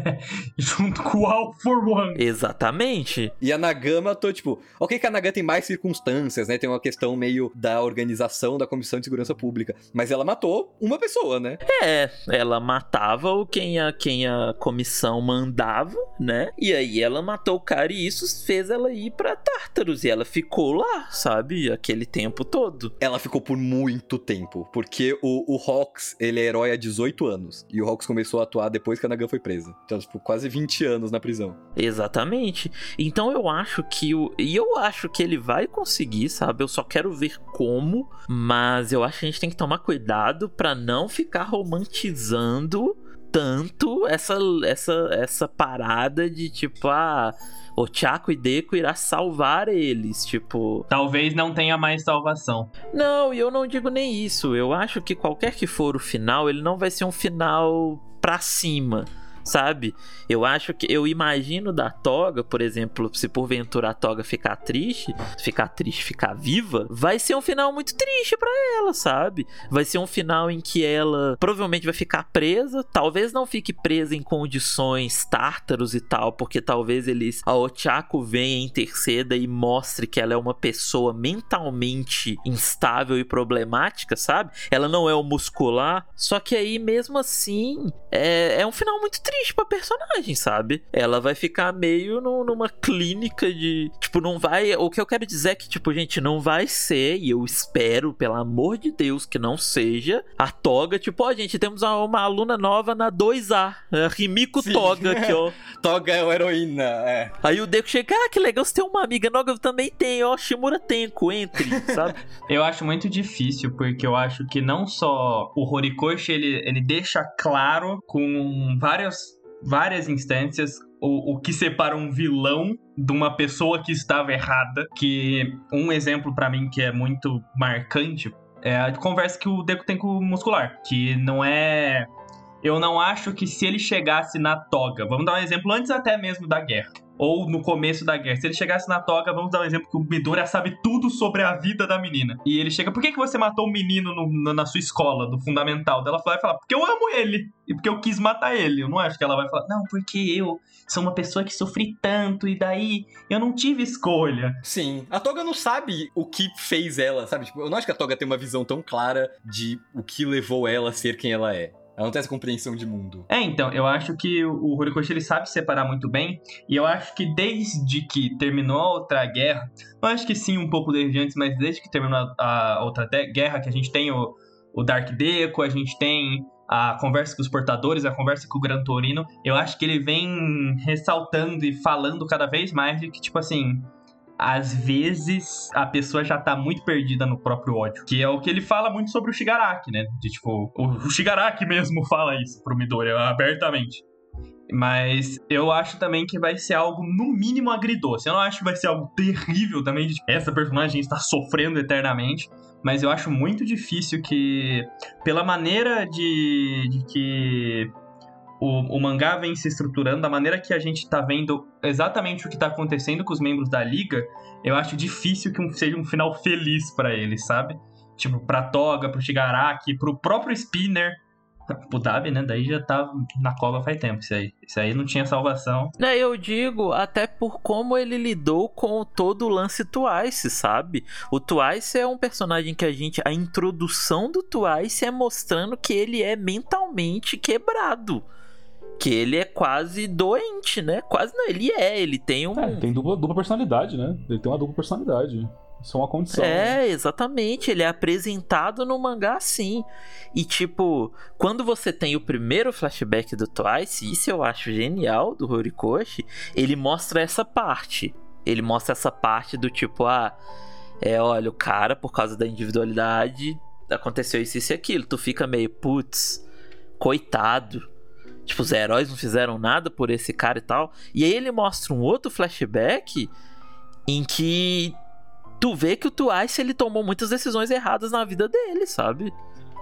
[laughs] junto com o All for One. Exatamente. E a Nagan matou, tipo, ok que a Nagan tem mais circunstâncias, né? Tem uma questão meio da organização da Comissão de Segurança Pública. Mas ela matou uma pessoa, né? É, ela matava o quem a, quem a comissão mandava, né? E aí ela matou o cara e isso fez ela ir pra Tartarus. E ela ficou lá, sabe? Aquele tempo todo. Ela ficou por muito tempo. Porque o, o Hawks, ele é herói há 18 anos. E o Hawks começou a atuar depois que a Nagan foi presa. Então, tipo, quase 20 anos na prisão. Exatamente. Então eu acho que o. E eu acho que ele vai conseguir, sabe? Eu só quero ver como. Mas eu acho que a gente tem que tomar cuidado para não ficar romantizando tanto essa, essa, essa parada de tipo, ah, o Chaco e Deco irá salvar eles, tipo. Talvez não tenha mais salvação. Não, e eu não digo nem isso. Eu acho que qualquer que for o final, ele não vai ser um final pra cima sabe? Eu acho que eu imagino da Toga, por exemplo, se porventura a Toga ficar triste, ficar triste, ficar viva, vai ser um final muito triste para ela, sabe? Vai ser um final em que ela provavelmente vai ficar presa, talvez não fique presa em condições tártaros e tal, porque talvez eles a Ochako venha interceda e mostre que ela é uma pessoa mentalmente instável e problemática, sabe? Ela não é o muscular, só que aí mesmo assim é, é um final muito triste triste pra personagem, sabe? Ela vai ficar meio no, numa clínica de. Tipo, não vai. O que eu quero dizer é que, tipo, gente, não vai ser, e eu espero, pelo amor de Deus, que não seja a Toga. Tipo, ó, gente, temos uma, uma aluna nova na 2A. A Rimiko Sim. Toga aqui, ó. [laughs] Toga é uma heroína, é. Aí o Deco chega, ah, que legal, você tem uma amiga. Noga também tem, ó. Shimura Tenko, entre, sabe? [laughs] Eu acho muito difícil, porque eu acho que não só o Horikoshi, ele, ele deixa claro com várias, várias instâncias o, o que separa um vilão de uma pessoa que estava errada. Que um exemplo pra mim que é muito marcante é a conversa que o Deku tem com o muscular. Que não é. Eu não acho que se ele chegasse na toga, vamos dar um exemplo antes até mesmo da guerra. Ou no começo da guerra. Se ele chegasse na toga, vamos dar um exemplo que o Midoriya sabe tudo sobre a vida da menina. E ele chega, por que, que você matou o menino no- na sua escola, do fundamental? Dela vai falar, porque eu amo ele. E porque eu quis matar ele. Eu não acho que ela vai falar, não, porque eu sou uma pessoa que sofri tanto e daí eu não tive escolha. Sim, a Toga não sabe o que fez ela, sabe? Tipo, eu não acho que a Toga tem uma visão tão clara de o que levou ela a ser quem ela é. Ela não tem essa compreensão de mundo. É, então, eu acho que o Horikoshi ele sabe separar muito bem, e eu acho que desde que terminou a outra guerra, eu acho que sim, um pouco desde antes, mas desde que terminou a, a outra guerra, que a gente tem o, o Dark Deco, a gente tem a conversa com os portadores, a conversa com o Gran Torino, eu acho que ele vem ressaltando e falando cada vez mais de que, tipo assim, às vezes a pessoa já tá muito perdida no próprio ódio. Que é o que ele fala muito sobre o Shigaraki, né? De tipo, o, Shigaraki mesmo [laughs] fala isso pro Midoriya abertamente. Mas eu acho também que vai ser algo, no mínimo, agridoce. Eu não acho que vai ser algo terrível também, de tipo, essa personagem está sofrendo eternamente. Mas eu acho muito difícil que, pela maneira de, de que o, o mangá vem se estruturando, da maneira que a gente tá vendo exatamente o que tá acontecendo com os membros da liga, eu acho difícil que um- seja um final feliz pra eles, sabe? Tipo, pra Toga, pro Shigaraki, pro próprio Spinner. Pro Dabi, né? Daí já tá na cova faz tempo isso aí. Isso aí não tinha salvação. Né, eu digo até por como ele lidou com todo o lance Twice, sabe? O Twice é um personagem que a gente. A introdução do Twice é mostrando que ele é mentalmente quebrado. Que ele é quase doente, né? Quase não, ele é, ele tem um. É, ele tem dupla, dupla personalidade, né? Ele tem uma dupla personalidade. Isso é uma condição. né? É, exatamente. Ele é apresentado no mangá assim. E, tipo, quando você tem o primeiro flashback do Twice, isso eu acho genial do Horikoshi, ele mostra essa parte. Ele mostra essa parte do tipo, ah, é, olha, o cara, por causa da individualidade, aconteceu isso, isso e aquilo. Tu fica meio, putz, coitado. Tipo, os heróis não fizeram nada por esse cara e tal. E aí ele mostra um outro flashback em que tu vê que o Twice ele tomou muitas decisões erradas na vida dele, sabe?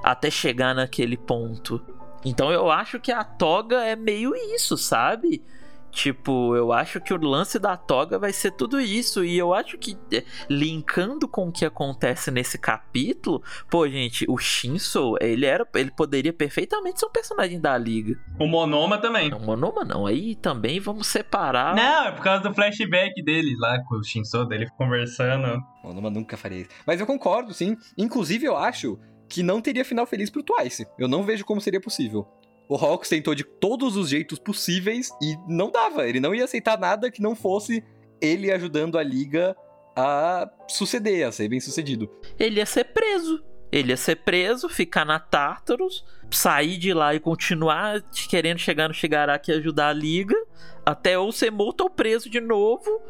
Até chegar naquele ponto. Então eu acho que a toga é meio isso, sabe? Tipo, eu acho que o lance da toga vai ser tudo isso. E eu acho que, é, linkando com o que acontece nesse capítulo, pô, gente, o Shinso, ele era. Ele poderia perfeitamente ser um personagem da liga. O Monoma também. Não, Monoma não. Aí também vamos separar. Não, é por causa do flashback dele lá com o Shinso dele conversando. O Numa nunca faria isso. Mas eu concordo, sim. Inclusive, eu acho que não teria final feliz pro Twice. Eu não vejo como seria possível. O Hawks tentou de todos os jeitos possíveis e não dava. Ele não ia aceitar nada que não fosse ele ajudando a liga a suceder, a ser bem sucedido. ele ia ser preso. Ele ia ser preso, ficar na Tartarus, sair de lá e continuar querendo chegar no Shigaraki e ajudar a liga, até ou ser morto ou preso de novo,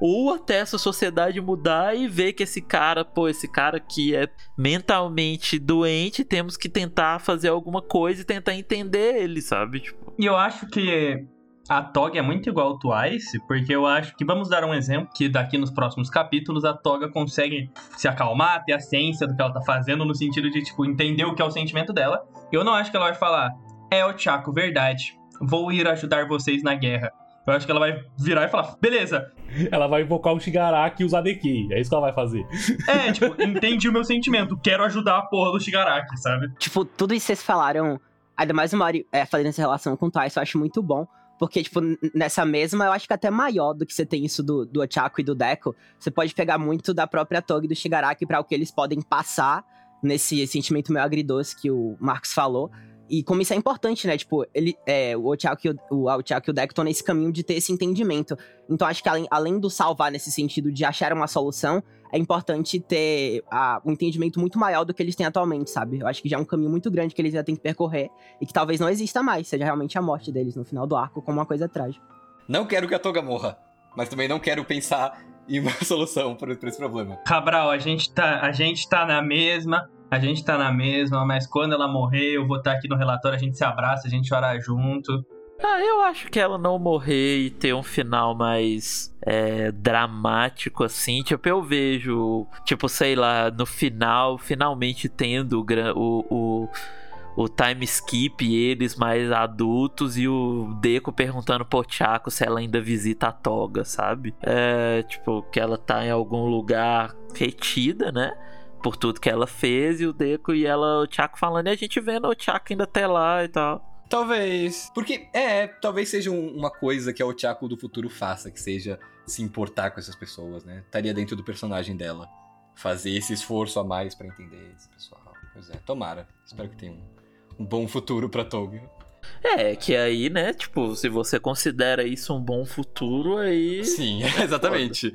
ou até essa sociedade mudar e ver que esse cara, pô, esse cara que é mentalmente doente, temos que tentar fazer alguma coisa e tentar entender ele, sabe? Tipo, E eu acho que a Toga é muito igual ao Twice, porque eu acho que, vamos dar um exemplo, que daqui nos próximos capítulos a Toga consegue se acalmar, ter a ciência do que ela tá fazendo, no sentido de, tipo, entender o que é o sentimento dela. Eu não acho que ela vai falar, é o Chaco, verdade, vou ir ajudar vocês na guerra. Eu acho que ela vai virar e falar, beleza, Ela vai invocar o Shigaraki e usar DQ. É isso que ela vai fazer. é, tipo, [laughs] entendi o meu sentimento, quero ajudar a porra do Shigaraki, sabe? Tipo, tudo isso que vocês falaram, ainda mais o Mario é, fazendo essa relação com o Twice, eu acho muito bom. Porque, tipo, nessa mesma, eu acho que até maior do que você tem isso do, do Ochako e do Deco. Você pode pegar muito da própria Toga e do Shigaraki pra o que eles podem passar nesse sentimento meio agridoce que o Marcos falou. E como isso é importante, né? Tipo, ele, é, o Ochako e o, o, o e o Deck estão nesse caminho de ter esse entendimento. Então acho que além, além do salvar nesse sentido de achar uma solução, é importante ter a, um entendimento muito maior do que eles têm atualmente, sabe? Eu acho que já é um caminho muito grande que eles já têm que percorrer e que talvez não exista mais, seja realmente a morte deles no final do arco como uma coisa trágica. Não quero que a Toga morra, mas também não quero pensar em uma [laughs] solução para esse problema. Cabral, a gente tá, a gente tá na mesma, a gente tá na mesma, mas quando ela morrer, eu vou estar tá aqui no relatório, a gente se abraça, a gente chora junto. Ah, eu acho que ela não morrer e ter um final mais é, dramático, assim. Tipo, eu vejo, tipo, sei lá, no final, finalmente tendo o, o, o time skip eles mais adultos e o Deco perguntando pro Chaco se ela ainda visita a toga, sabe? É, tipo, que ela tá em algum lugar retida, né? Por tudo que ela fez, e o Deco e ela, o Chaco falando, e a gente vendo o Chaco ainda até lá e tal. Talvez. Porque, é, talvez seja uma coisa que a Chaco do futuro faça, que seja se importar com essas pessoas, né? Estaria dentro do personagem dela. Fazer esse esforço a mais para entender esse pessoal. Pois é, tomara. Espero que tenha um, um bom futuro pra Toga. É, que aí, né, tipo, se você considera isso um bom futuro, aí. Sim, [laughs] exatamente.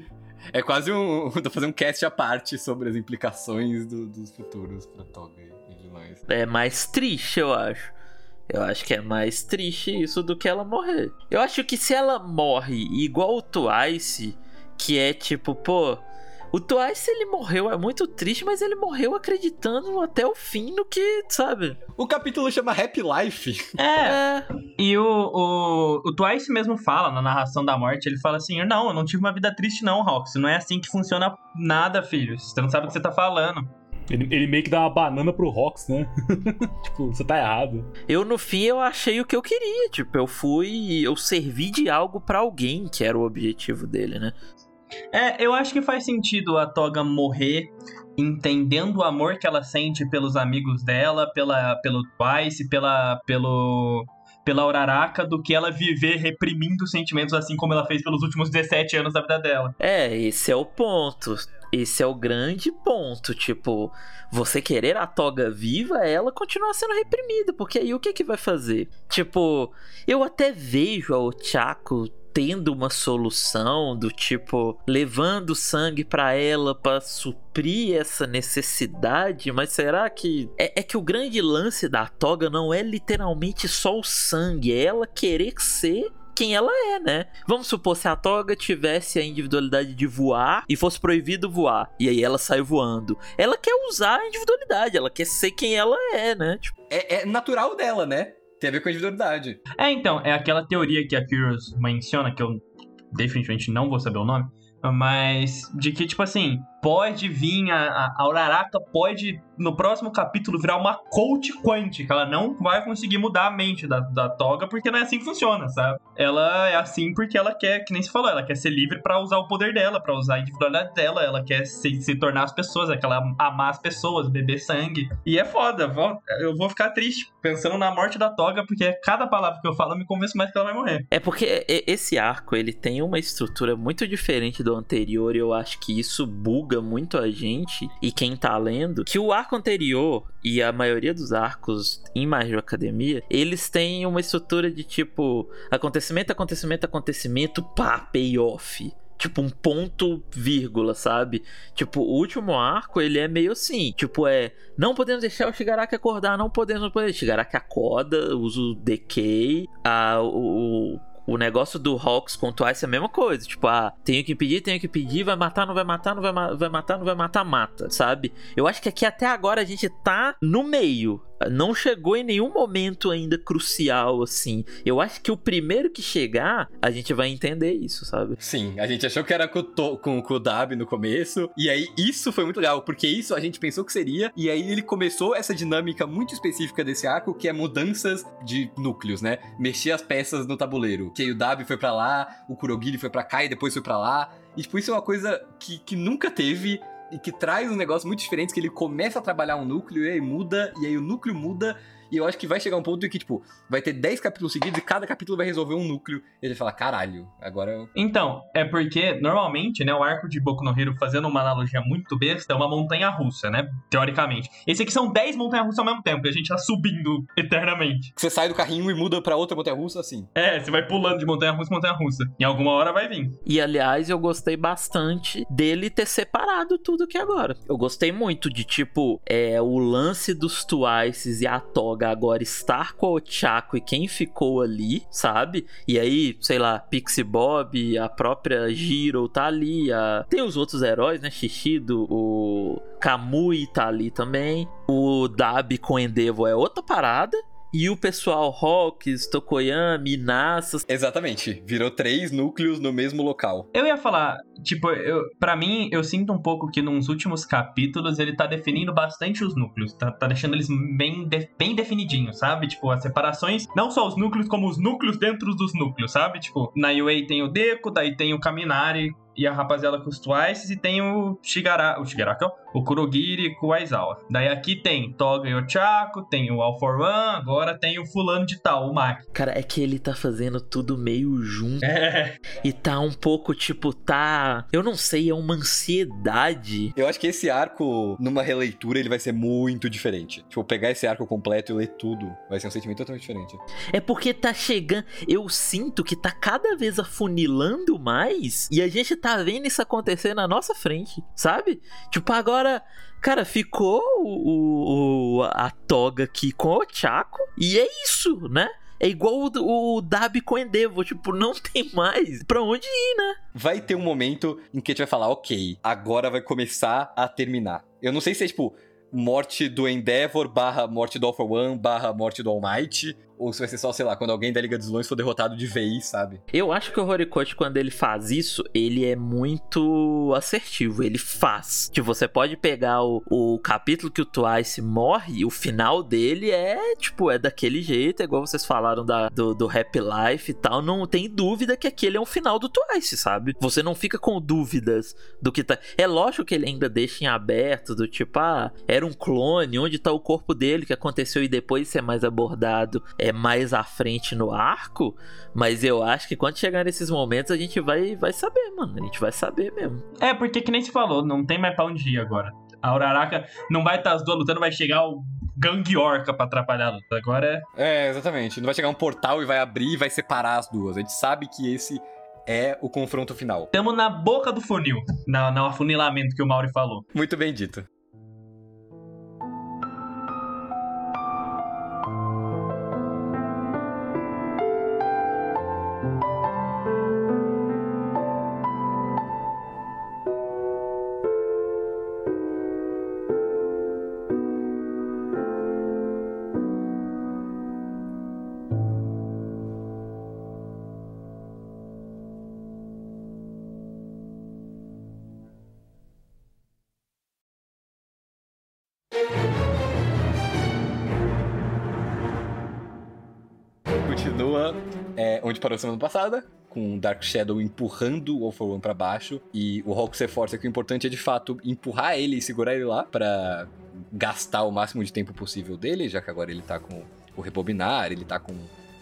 É quase um. Tô fazendo um cast à parte sobre as implicações do, dos futuros pra Toga e demais. É mais triste, eu acho. Eu acho que é mais triste isso do que ela morrer. Eu acho que se ela morre igual o Twice, que é tipo, pô, o Twice, ele morreu, é muito triste, mas ele morreu acreditando até o fim no que, sabe? O capítulo chama Happy Life. [laughs] É. é. E o, o, o Twice mesmo fala na narração da morte, ele fala assim: Não, eu não tive uma vida triste, não, Rox. Não é assim que funciona nada, filho. Você não sabe o que você tá falando. Ele, ele meio que dá uma banana pro Rox, né? [laughs] tipo, você tá errado. Eu, no fim, eu achei o que eu queria. Tipo, eu fui. Eu servi de algo para alguém, que era o objetivo dele, né? É, eu acho que faz sentido a Toga morrer entendendo o amor que ela sente pelos amigos dela, pela, pelo Twice, pela, pelo, pela Uraraka, do que ela viver reprimindo sentimentos assim como ela fez pelos últimos 17 anos da vida dela. É, esse é o ponto. Esse é o grande ponto. Tipo, você querer a toga viva, ela continua sendo reprimida. Porque aí o que que vai fazer? Tipo, eu até vejo a Ochako tendo uma solução do tipo levando sangue para ela para suprir essa necessidade, mas será que é, é, que o grande lance da toga não é literalmente só o sangue, é ela querer ser quem ela é, né? Vamos supor se a Toga tivesse a individualidade de voar e fosse proibido voar, e aí ela sai voando. Ela quer usar a individualidade, ela quer ser quem ela é, né? Tipo... É, é natural dela, né? Tem a ver com a individualidade. É, então, é aquela teoria que a Curious menciona, que eu definitivamente não vou saber o nome, mas de que, tipo assim, pode vir, a, a Uraraka pode, no próximo capítulo, virar uma coach quântica. Ela não vai conseguir mudar a mente da, da Toga, porque não é assim que funciona, sabe? Ela é assim porque ela quer, que nem se falou, ela quer ser livre para usar o poder dela, para usar a individualidade dela, ela quer se, se tornar as pessoas, aquela amar as pessoas, beber sangue. E é foda, eu vou ficar triste pensando na morte da Toga, porque cada palavra que eu falo eu me convenço mais que ela vai morrer. É porque esse arco, ele tem uma estrutura muito diferente do anterior, e eu acho que isso buga muito a gente e quem tá lendo que o arco anterior e a maioria dos arcos em Mario Academia, eles têm uma estrutura de tipo acontecimento, acontecimento, acontecimento, pá, payoff tipo um ponto vírgula, sabe? Tipo, o último arco, ele é meio assim, tipo, é, não podemos deixar o Shigaraki acordar, não podemos, não podemos. Shigaraki acorda, usa o decay, a, o negócio do Hawks com o Twice é a mesma coisa. Tipo, ah, tenho que impedir, tenho que impedir, vai matar, não vai matar, não vai, ma vai matar, não vai matar, mata, sabe? Eu acho que aqui até agora a gente tá no meio não chegou em nenhum momento ainda crucial, assim. Eu acho que o primeiro que chegar, a gente vai entender isso, sabe? Sim, a gente achou que era com, o, com, com o Dab no começo, e aí isso foi muito legal, porque isso a gente pensou que seria, e aí ele começou essa dinâmica muito específica desse arco, que é mudanças de núcleos, né? Mexer as peças no tabuleiro. Que aí o Dab foi para lá, o Kurogiri foi para cá e depois foi para lá. E, tipo, isso é uma coisa que, que nunca teve e que traz um negócio muito diferente, que ele começa a trabalhar um núcleo e aí muda, e aí o núcleo muda, e eu acho que vai chegar um ponto em que, tipo, vai ter 10 capítulos seguidos e cada capítulo vai resolver um núcleo. E ele fala, caralho, agora eu... [laughs] Então, é porque, normalmente, né, o arco de Boku no Hero, fazendo uma analogia muito besta, é uma montanha russa, né? Teoricamente. Esse aqui são 10 montanhas russas ao mesmo tempo, e a gente tá subindo [laughs] eternamente. Você sai do carrinho e muda pra outra montanha russa, assim. É, você vai pulando de montanha russa em montanha russa. Em alguma hora vai vir. E aliás, eu gostei bastante dele ter separado tudo aqui agora. Eu gostei muito de, tipo, é, o lance dos Twices e a Toga agora estar com o Chaco e quem ficou ali, sabe? E aí, sei lá, Pixie Bob, a própria Giro tá ali, a... tem os outros heróis, né? Shishido, o Kamui tá ali também. O Dabi com Endeavor é outra parada. E o pessoal Hawks, Tokoyami, Nassas. Exatamente. Virou três núcleos no mesmo local. Eu ia falar, tipo, eu, pra mim, eu sinto um pouco que nos últimos capítulos ele tá definindo bastante os núcleos. Tá, tá deixando eles bem, de, bem definidinhos, sabe? Tipo, as separações, não só os núcleos, como os núcleos dentro dos núcleos, sabe? Tipo, na UA tem o Deco, daí tem o Kaminari e a rapaziada com os Twice, e tem o Shigara, o Shigaraki, o Kurogiri com o Aizawa. Daí aqui tem Toga e Ochako, tem o All for One, agora tem o fulano de tal, o Maki. Cara, é que ele tá fazendo tudo meio junto. É. E tá um pouco, tipo, tá. Eu não sei, é uma ansiedade. Eu acho que esse arco, numa releitura, ele vai ser muito diferente. Tipo, pegar esse arco completo e ler tudo vai ser um sentimento totalmente diferente. É porque tá chegando. Eu sinto que tá cada vez afunilando mais. E a gente tá vendo isso acontecer na nossa frente, sabe? Tipo, agora. Cara, ficou o, o- a toga aqui com o Chaco. E é isso, né? É igual o, o Dabi com Endeavor. Tipo, não [laughs] tem mais pra onde ir, né? Vai ter um momento em que a gente vai falar, ok, agora vai começar a terminar. Eu não sei se é, tipo, morte do Endeavor barra morte do All for One barra morte do All Might, ou se vai ser só, sei lá, quando alguém da Liga dos Vilões for derrotado de vez, sabe? Eu acho que o Horikoshi, quando ele faz isso, ele é muito assertivo. Ele faz. Tipo, você pode pegar o, o capítulo que o Twice morre, o final dele é, tipo, é daquele jeito, é igual vocês falaram da, do, do Happy Life e tal. Não tem dúvida que aquele é o final do Twice, sabe? Você não fica com dúvidas do que tá. É lógico que ele ainda deixa em aberto, do tipo, ah, era um clone, onde tá o corpo dele, que aconteceu e depois ser mais abordado é mais à frente no arco, mas eu acho que quando chegar nesses momentos a gente vai, vai saber, mano. A gente vai saber mesmo. É, porque que nem se falou, não tem mais pra onde ir agora. A Uraraka não vai estar as duas lutando, vai chegar o Gang Orca pra atrapalhar a luta. Agora é. É, exatamente. Não vai chegar um portal e vai abrir e vai separar as duas. A gente sabe que esse é o confronto final. Tamo na boca do funil, na, no afunilamento que o Mauri falou. Muito bem dito. Continua é, onde parou semana passada, com o Dark Shadow empurrando o All for One pra baixo. E o Hulk se força que o importante é de fato empurrar ele e segurar ele lá pra gastar o máximo de tempo possível dele, já que agora ele tá com o rebobinar, ele tá com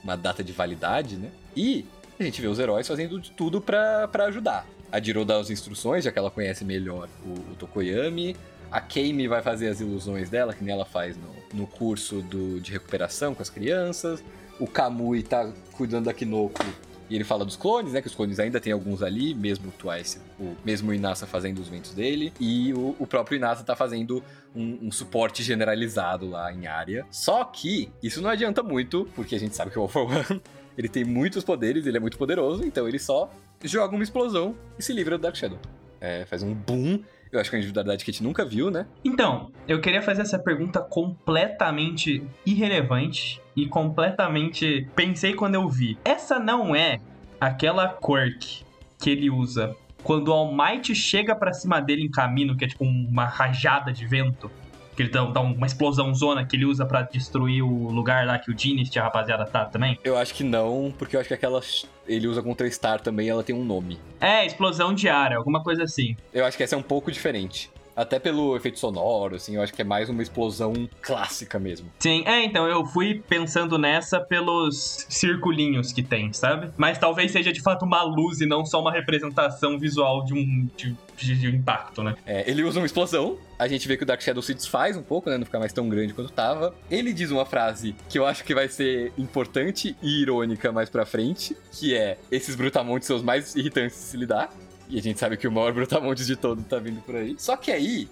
uma data de validade, né? E a gente vê os heróis fazendo de tudo pra ajudar. A Jiro dá as instruções, já que ela conhece melhor o, o Tokoyami. A Kame vai fazer as ilusões dela, que nem ela faz no, no curso do, de recuperação com as crianças. O Kamui tá cuidando da Kinoko e ele fala dos clones, né? Que os clones ainda tem alguns ali, mesmo o Twice, o, mesmo o Inasa fazendo os ventos dele. E o, o próprio Inasa tá fazendo um, um suporte generalizado lá em área. Só que isso não adianta muito, porque a gente sabe que o All One [laughs] ele tem muitos poderes, ele é muito poderoso, então ele só joga uma explosão e se livra do Dark Shadow. É, faz um boom. Eu acho que é uma individualidade que a gente nunca viu, né? Então, eu queria fazer essa pergunta completamente irrelevante e completamente. Pensei quando eu vi. Essa não é aquela quirk que ele usa quando o All Might chega pra cima dele em caminho, que é tipo uma rajada de vento. Que ele dá, dá uma explosão zona que ele usa pra destruir o lugar lá que o Dynasty e a rapaziada tá também. Eu acho que não, porque eu acho que aquela ele usa contra Star também, ela tem um nome. É, explosão de ar, alguma coisa assim. Eu acho que essa é um pouco diferente. Até pelo efeito sonoro, assim, eu acho que é mais uma explosão clássica mesmo. Sim, é, então eu fui pensando nessa pelos circulinhos que tem, sabe? Mas talvez seja de fato uma luz e não só uma representação visual de um de, de, de impacto, né? É, ele usa uma explosão, a gente vê que o Dark Shadow se desfaz um pouco, né? Não fica mais tão grande quanto tava. Ele diz uma frase que eu acho que vai ser importante e irônica mais pra frente, que é: esses brutamontes são os mais irritantes de se lidar. E a gente sabe que o maior brutamontes de todo tá vindo por aí. Só que aí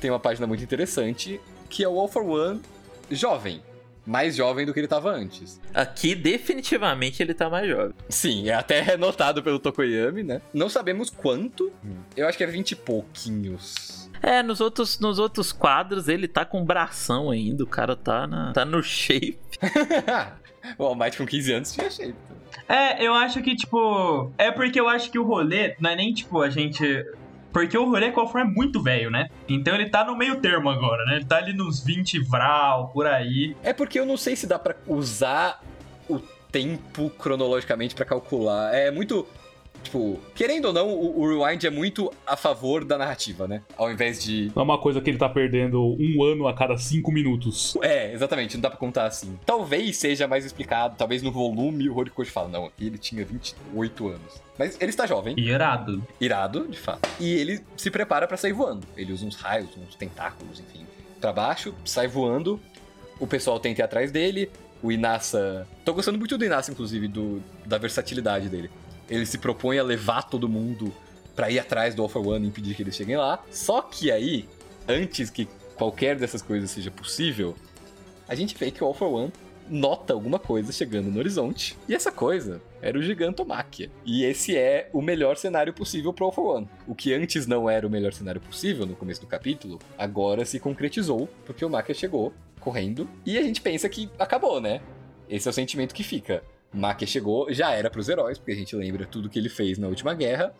tem uma página muito interessante, que é o All for One jovem. Mais jovem do que ele tava antes. Aqui, definitivamente, ele tá mais jovem. Sim, é até notado pelo Tokoyami, né? Não sabemos quanto. Eu acho que é 20 e pouquinhos. É, nos outros, nos outros quadros ele tá com bração ainda, o cara tá, na, tá no shape. [laughs] o All Might com 15 anos tinha shape. É, eu acho que, tipo. É porque eu acho que o rolê não é nem, tipo, a gente. Porque o rolê Qualfor é muito velho, né? Então ele tá no meio termo agora, né? Ele tá ali nos 20 vral, por aí. É porque eu não sei se dá pra usar o tempo cronologicamente pra calcular. É muito. Tipo, querendo ou não, o, o Rewind é muito a favor da narrativa, né? Ao invés de. Não é uma coisa que ele tá perdendo um ano a cada cinco minutos. É, exatamente, não dá pra contar assim. Talvez seja mais explicado, talvez no volume o Horikoshi fala, não, aqui ele tinha 28 anos. Mas ele está jovem. Irado. Irado, de fato. E ele se prepara pra sair voando. Ele usa uns raios, uns tentáculos, enfim, pra baixo, sai voando. O pessoal tenta ir atrás dele. O Inassa. Tô gostando muito do Inassa, inclusive, do, da versatilidade dele. Ele se propõe a levar todo mundo pra ir atrás do Alpha One e impedir que eles cheguem lá. Só que aí, antes que qualquer dessas coisas seja possível, a gente vê que o Alpha One nota alguma coisa chegando no horizonte. E essa coisa era o Gigantomáquia. E esse é o melhor cenário possível pro Alpha One. O que antes não era o melhor cenário possível no começo do capítulo, agora se concretizou, porque o Máquia chegou correndo. E a gente pensa que acabou, né? Esse é o sentimento que fica. Máquia chegou, já era pros heróis, porque a gente lembra tudo que ele fez na última guerra.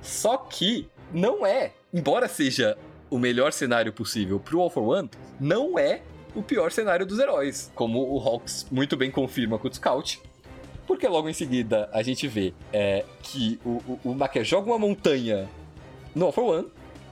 Só que não é, embora seja o melhor cenário possível pro All for One, não é o pior cenário dos heróis, como o Hawks muito bem confirma com o Scout. Porque logo em seguida a gente vê é, que o, o, o Máquia joga uma montanha no All for One,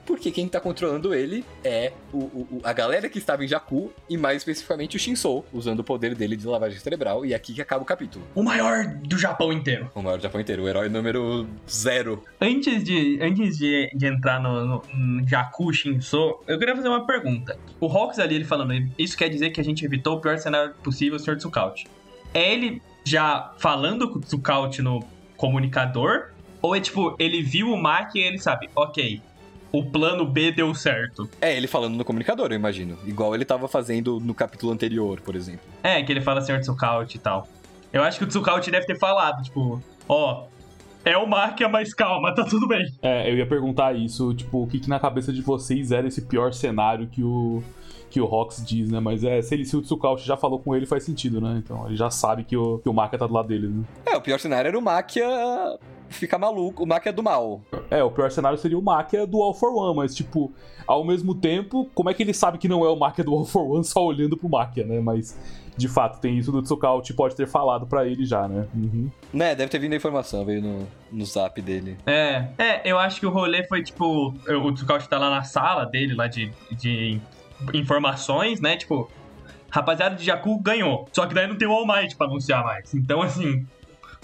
porque quem tá controlando ele é o, o, a galera que estava em Jakku e mais especificamente o Shinsou, usando o poder dele de lavagem cerebral, e é aqui que acaba o capítulo. O maior do Japão inteiro. O maior do Japão inteiro, o herói número zero. Antes de, antes de, de entrar no, no, no Jakku Shinsou, eu queria fazer uma pergunta. O Hawks ali, ele falando, isso quer dizer que a gente evitou o pior cenário possível, Sr. Tsukaut. É ele já falando com o Tsukaut no comunicador? Ou é tipo, ele viu o Mac e ele sabe, ok, o plano B deu certo. É, ele falando no comunicador, eu imagino. Igual ele tava fazendo no capítulo anterior, por exemplo. É, que ele fala Sr. Tsukaut e tal. Eu acho que o Tsukaut deve ter falado, tipo, ó, é o Markia, mas calma, [laughs] tá tudo bem. É, eu ia perguntar isso, tipo, o que, que na cabeça de vocês era esse pior cenário que o que o Rox diz, né? Mas é, se, ele, se o Tsukaut já falou com ele, faz sentido, né? Então ele já sabe que o, que o Makia tá do lado dele, né? É, o pior cenário era o Makia ficar maluco, o Makia do mal. É, o pior cenário seria o Makia do All for One, mas, tipo, ao mesmo tempo, como é que ele sabe que não é o Makia do All for One [laughs] só olhando pro Makia, né? Mas, de fato, tem isso do Tsukaut, pode ter falado para ele já, né? Uhum. Né, deve ter vindo a informação, veio no, no zap dele. É, é, eu acho que o rolê foi, tipo, o Tsukaut tá lá na sala dele, lá de, de informações, né? Tipo, rapaziada de Jakku ganhou. Só que daí não tem o All Might pra anunciar mais. Então, assim,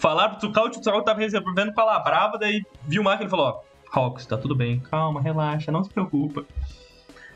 falar pro Tsukaut, o Tsukaut tava resolvendo palavra, daí viu o Mark e ele falou, ó, Hawks, tá tudo bem, calma, relaxa, não se preocupa.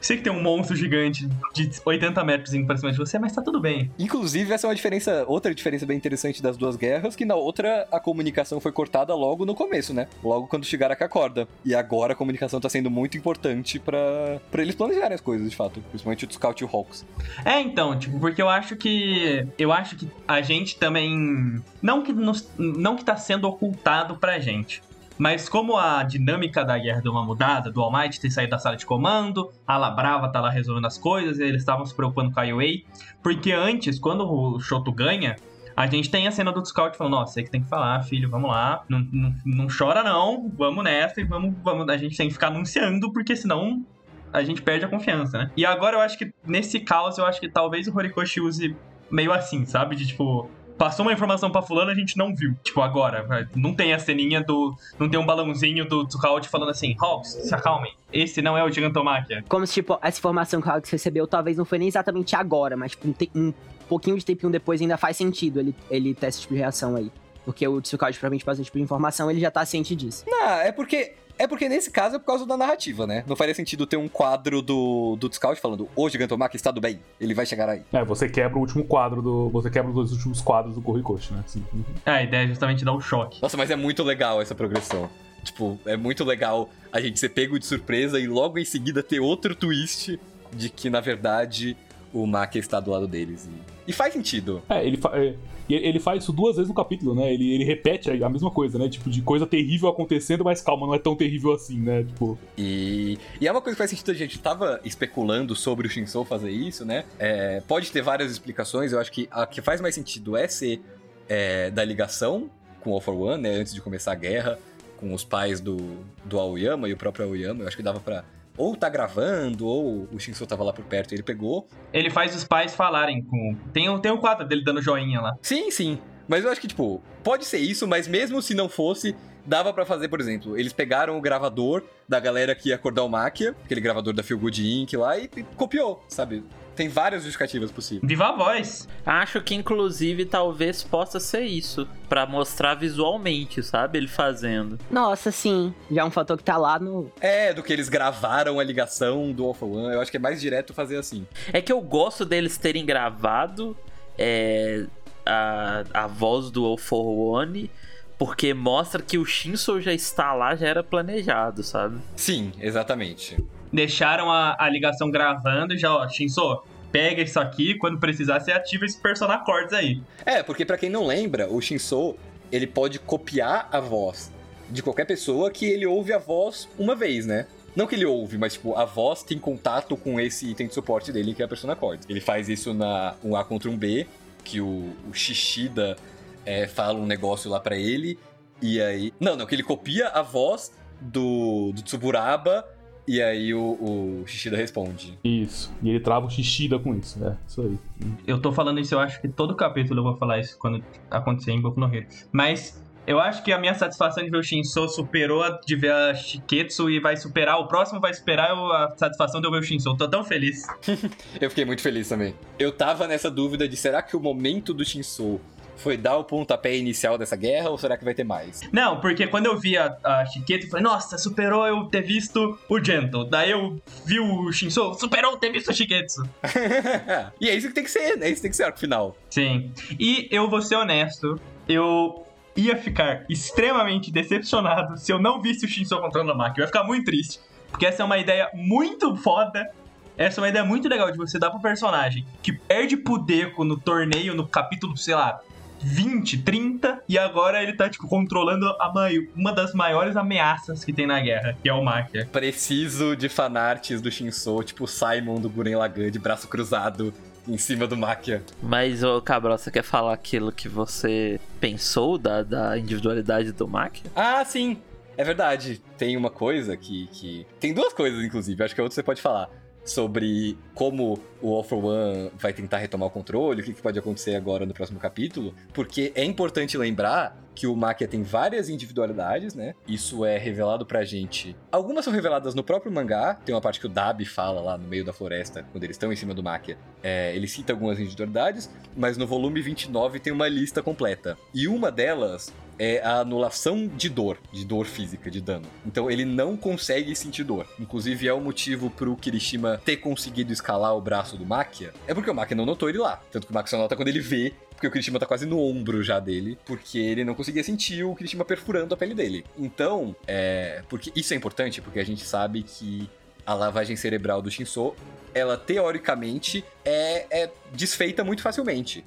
Sei que tem um monstro gigante de 80 metros indo pra cima de você, mas tá tudo bem. Inclusive, essa é uma diferença, outra diferença bem interessante das duas guerras, que na outra a comunicação foi cortada logo no começo, né? Logo quando chegaram com a corda. E agora a comunicação tá sendo muito importante para eles planejarem as coisas, de fato. Principalmente o Scout e o Hawks. É, então, tipo, porque eu acho que. Eu acho que a gente também. Não que, nos, não que tá sendo ocultado pra gente. Mas como a dinâmica da guerra deu uma mudada, do All Might ter saído da sala de comando, a Labrava tá lá resolvendo as coisas, eles estavam se preocupando com a UA. Porque antes, quando o Shoto ganha, a gente tem a cena do Scout falando, nossa, você que tem que falar, filho, vamos lá, não, não, não chora não, vamos nessa e vamos, vamos, a gente tem que ficar anunciando, porque senão a gente perde a confiança, né? E agora eu acho que, nesse caos, eu acho que talvez o Horikoshi use meio assim, sabe? De tipo, passou uma informação pra fulano, a gente não viu. Tipo, agora, não tem a ceninha do. Não tem um balãozinho do Tsukaote falando assim, Hawks, se acalmem. Esse não é o Gigantomachia. Como se, tipo, essa informação que o Alex recebeu talvez não foi nem exatamente agora, mas tipo, um, te- um pouquinho de tempinho depois ainda faz sentido ele, ele ter esse tipo de reação aí. Porque o Tsukawa provavelmente passa esse tipo de informação, ele já tá ciente disso. Não, é porque. É porque nesse caso é por causa da narrativa, né? Não faria sentido ter um quadro do, do Scout falando o Gigantomachia está do bem, ele vai chegar aí. É, você quebra o último quadro do. Você quebra os dois últimos quadros do Horikoshi, né? Sim. É, a ideia é justamente dar o choque. Nossa, mas é muito legal essa progressão. Tipo, é muito legal a gente ser pego de surpresa e logo em seguida ter outro twist de que, na verdade, o Maki está do lado deles. E, e faz sentido. É, ele, fa- é, ele faz isso duas vezes no capítulo, né? Ele, ele repete a mesma coisa, né? Tipo, de coisa terrível acontecendo, mas calma, não é tão terrível assim, né? Tipo. E, e é uma coisa que faz sentido, a gente tava especulando sobre o Shinsou fazer isso, né? É, pode ter várias explicações, eu acho que a que faz mais sentido é ser é, da ligação com o All for One, né? Antes de começar a guerra, com os pais do, do Aoyama e o próprio Aoyama. Eu acho que dava pra ou tá gravando, ou o Shinsou tava lá por perto e ele pegou. Ele faz os pais falarem com. Tem o, tem o quadro dele dando joinha lá. Sim, sim. Mas eu acho que, tipo, pode ser isso, mas mesmo se não fosse, dava pra fazer, por exemplo, eles pegaram o gravador da galera que ia acordar o Maquia, aquele gravador da Feel Good Inc. lá, e, e copiou, sabe? Tem várias justificativas possíveis. Viva a voz! Acho que inclusive talvez possa ser isso, Pra mostrar visualmente, sabe? Ele fazendo. Nossa, sim. Já é um fator que tá lá no. É, do que eles gravaram a ligação do Alpha One, eu acho que é mais direto fazer assim. É que eu gosto deles terem gravado é, a, a voz do All for One, porque mostra que o Shinso já está lá, já era planejado, sabe? Sim, exatamente. Deixaram a, a ligação gravando e já, ó, Shinso, pega isso aqui, quando precisar, você ativa esse Persona Chords aí. É, porque pra quem não lembra, o Shinsou, ele pode copiar a voz de qualquer pessoa que ele ouve a voz uma vez, né? Não que ele ouve, mas tipo, a voz tem contato com esse item de suporte dele, que é a Persona Chords. Ele faz isso na um A contra um B, que o, o Shishida é, fala um negócio lá pra ele, e aí... Não, não, que ele copia a voz do, do Tsuburaba, e aí o, o Shishida responde. Isso. E ele trava o Shishida com isso, né? Isso aí. Eu tô falando isso, eu acho que todo capítulo eu vou falar isso quando acontecer em Boku no Hero. Mas eu acho que a minha satisfação de ver o Shinso superou a de ver a Shiketsu e vai superar, o próximo vai superar a satisfação de eu ver o Shinso. Eu tô tão feliz. [laughs] Eu fiquei muito feliz também. Eu tava nessa dúvida de será que o momento do Shinsou foi dar o pontapé inicial dessa guerra ou será que vai ter mais? Não, porque quando eu vi a, a Shiketsu, eu falei, nossa, superou eu ter visto o Gento. Daí eu vi o Shinso, superou eu ter visto a Shiketsu. [laughs] e é isso que tem que ser, né? Isso tem que ser o arco final. Sim. E eu vou ser honesto, eu ia ficar extremamente decepcionado se eu não visse o Shinso controlando a máquina. Eu ia ficar muito triste. Porque essa é uma ideia muito foda. Essa é uma ideia muito legal de você dar pro personagem que perde pro Deco no torneio, no capítulo, sei lá, 20, 30, e agora ele tá, tipo, controlando a mai- uma das maiores ameaças que tem na guerra, que é o Makia. Preciso de fanarts do Shinsou, tipo o Simon do Guren Lagann de braço cruzado em cima do Makia. Mas, ô Cabral, você quer falar aquilo que você pensou da, da individualidade do Maki? Ah, sim. É verdade. Tem uma coisa que, que. Tem duas coisas, inclusive. Acho que a outra você pode falar. Sobre como o All for One vai tentar retomar o controle, o que, pode acontecer agora no próximo capítulo. Porque é importante lembrar que o Makia tem várias individualidades, né? Isso é revelado pra gente. Algumas são reveladas no próprio mangá. Tem uma parte que o Dabi fala lá no meio da floresta, quando eles estão em cima do Makia. É, ele cita algumas individualidades, mas no volume 29 tem uma lista completa. E uma delas é a anulação de dor, de dor física, de dano. Então ele não consegue sentir dor. Inclusive é o motivo pro Kirishima ter conseguido escalar o braço do Makia. É porque o Makia não notou ele lá. Tanto que o Makia só nota quando ele vê, porque o Kirishima tá quase no ombro já dele, porque ele não conseguia sentir o Kirishima perfurando a pele dele. Então, é. Porque isso é importante, porque a gente sabe que a lavagem cerebral do Shinso, ela teoricamente é, é desfeita muito facilmente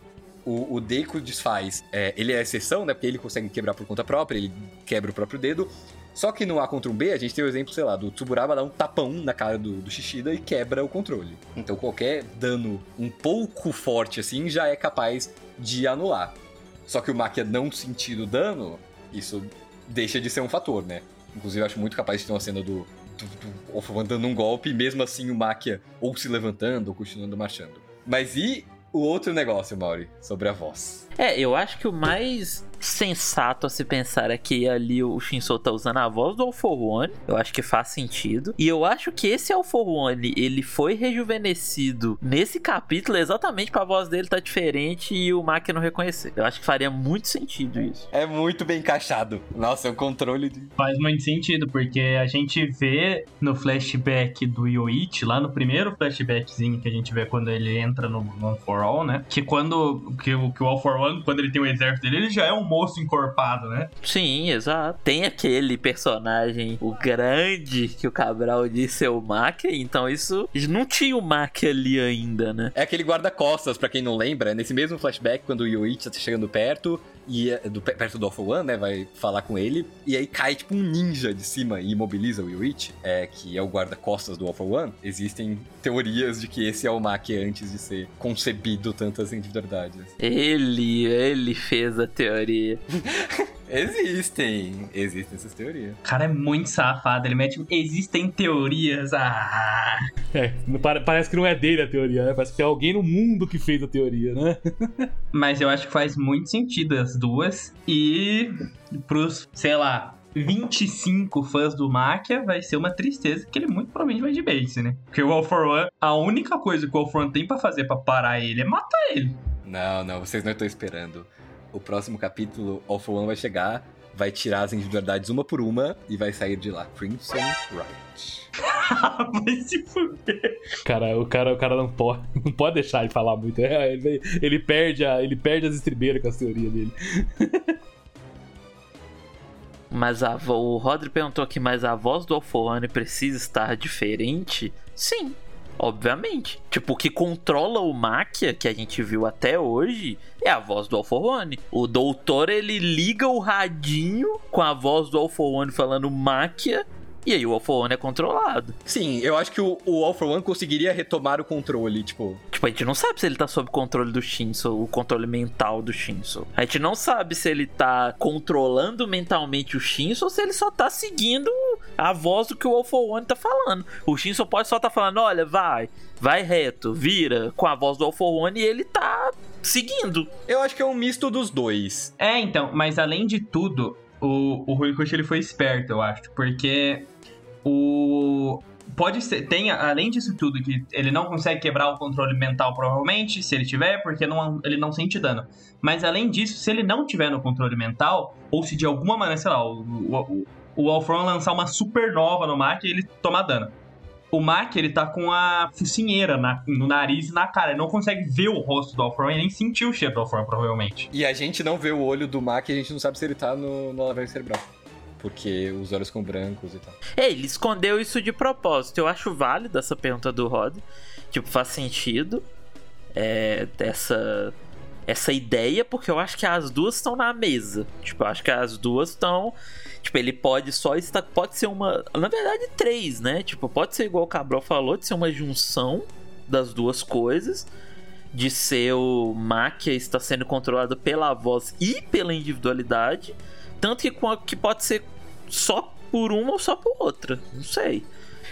o, o Deku desfaz. É, ele é a exceção, né? Porque ele consegue quebrar por conta própria, ele quebra o próprio dedo. Só que no A contra um B, a gente tem o exemplo, sei lá, do Tsuburaba dar um tapão na cara do, do Shishida e quebra o controle. Então qualquer dano um pouco forte assim já é capaz de anular. Só que o Makia não sentir o dano, isso deixa de ser um fator, né? Inclusive eu acho muito capaz de ter uma cena do, One dando um golpe e mesmo assim o Makia ou se levantando ou continuando marchando. Mas e o outro negócio, Mauri, sobre a voz. É, eu acho que o mais sensato a se pensar é que ali o Shinso tá usando a voz do All for One. Eu acho que faz sentido. E eu acho que esse All for One, ele foi rejuvenescido nesse capítulo exatamente pra voz dele tá diferente e o Maki não reconhecer. Eu acho que faria muito sentido isso. É muito bem encaixado. Nossa, é o controle de. Faz muito sentido, porque a gente vê no flashback do Yoichi, lá no primeiro flashbackzinho que a gente vê quando ele entra no One for All, né? Que quando. Que, o- que o All for Quando ele tem o exército dele, ele já é um moço encorpado, né? Sim, exato. Tem aquele personagem, o grande, que o Cabral disse é o Maki, então isso. Não tinha o Maki ali ainda, né? É aquele guarda-costas, pra quem não lembra, nesse mesmo flashback, quando o Yoichi tá chegando perto, e é do, perto do for One, né, vai falar com ele, e aí cai tipo um ninja de cima e imobiliza o Yoichi, é, que é o guarda-costas do for One. Existem teorias de que esse é o Maki antes de ser concebido tantas individualidades. Ele, ele fez a teoria. [laughs] Existem, existem essas teorias. O cara é muito safado, ele mete. Existem teorias. Ah. É, parece que não é dele a teoria, né? Parece que é alguém no mundo que fez a teoria, né? [laughs] Mas eu acho que faz muito sentido as duas. E pros, sei lá, 25 fãs do Makia, vai ser uma tristeza que ele muito provavelmente vai de base, né? Porque o All for One, a única coisa que o All for One tem pra fazer pra parar ele é matar ele. Não, não, vocês não estão esperando. O próximo capítulo, All for One vai chegar, vai tirar as individualidades uma por uma e vai sair de lá. Crimson Right. [laughs] vai se fuder. Cara, o cara, o cara não pode, [laughs] não pode deixar ele falar muito. É, ele, ele perde a, ele perde as estribeiras com as teorias dele. [laughs] Mas a o Rodri perguntou aqui, mas a voz do Alforane precisa estar diferente? Sim, obviamente. Tipo, o que controla o Máquia, que a gente viu até hoje, é a voz do Alforone. O doutor, ele liga o radinho com a voz do Alforone falando Máquia, e aí o Alforone é controlado. Sim, eu acho que o, o All for One conseguiria retomar o controle, tipo. Tipo, a gente não sabe se ele tá sob controle do Shinso, o controle mental do Shinso. A gente não sabe se ele tá controlando mentalmente o Shinso ou se ele só tá seguindo a voz do que o All for One tá falando. O Shinso pode só tá falando, olha, vai, vai reto, vira, com a voz do All for One e ele tá seguindo. Eu acho que é um misto dos dois. É, então, mas além de tudo, o, o Horikoshi ele foi esperto, eu acho, porque o pode ser, tem além disso tudo que ele não consegue quebrar o controle mental provavelmente, se ele tiver, porque não, ele não sente dano. Mas além disso, se ele não tiver no controle mental, ou se de alguma maneira, sei lá, o, o, o Alfron lançar uma supernova no Mac e ele tomar dano. O Mac, ele tá com a focinheira na- no nariz e na cara. Ele não consegue ver o rosto do Alfron e nem sentir o cheiro do Alfron, provavelmente. E a gente não vê o olho do Mac e a gente não sabe se ele tá no, no lavagem cerebral. Porque os olhos ficam brancos e tal. É, ele escondeu isso de propósito. Eu acho válido essa pergunta do Rod. Tipo, faz sentido é, essa, essa ideia, porque eu acho que as duas estão na mesa. Tipo, eu acho que as duas estão. Tipo, ele pode só estar. Pode ser uma. Na verdade, três, né? Tipo, pode ser igual o Cabral falou, de ser uma junção das duas coisas. De ser o Máquia está sendo controlado pela voz e pela individualidade. Tanto que, que pode ser só por uma ou só por outra. Não sei.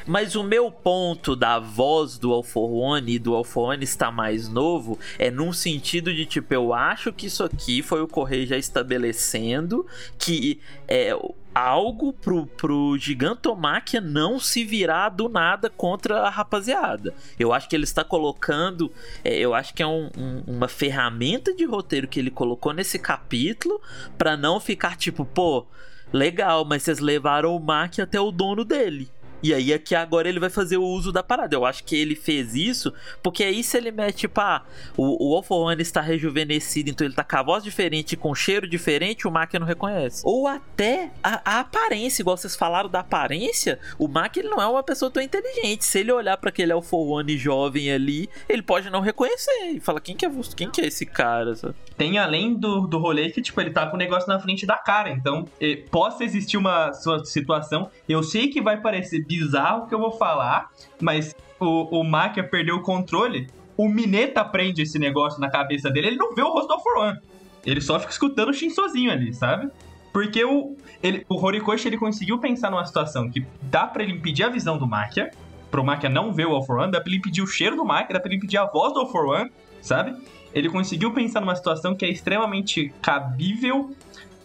Mas o meu ponto da voz do Alforone e do Alforone estar mais novo é num sentido de tipo, eu acho que isso aqui foi o Correio já estabelecendo que é algo pro, pro Gigantomáquia não se virar do nada contra a rapaziada. Eu acho que ele está colocando, é, eu acho que é um- um- uma ferramenta de roteiro que ele colocou nesse capítulo pra não ficar tipo, pô, legal, mas vocês levaram o Mac até o dono dele. E aí aqui agora ele vai fazer o uso da parada. Eu acho que ele fez isso, porque aí se ele mete, tipo, ah, o, o Alforone está rejuvenescido, então ele tá com a voz diferente, com cheiro diferente, o Mac não reconhece. Ou até a, a aparência, igual vocês falaram da aparência, o Mac ele não é uma pessoa tão inteligente. Se ele olhar para aquele Alforone jovem ali, ele pode não reconhecer e falar, quem que é, quem que é esse cara? sabe? Tem além do, do rolê que, tipo, ele tá com o negócio na frente da cara. Então, eh, possa existir uma sua situação. Eu sei que vai parecer bizarro que eu vou falar, mas o, o perdeu o controle. O Mineta prende esse negócio na cabeça dele. Ele não vê o rosto do for One. Ele só fica escutando o Shin sozinho ali, sabe? Porque o, ele, o Horikoshi ele conseguiu pensar numa situação que dá pra ele impedir a visão do Makia, pro Makia não ver o All for One, dá pra ele impedir o cheiro do Makia, dá pra ele impedir a voz do All for One, sabe? Ele conseguiu pensar numa situação que é extremamente cabível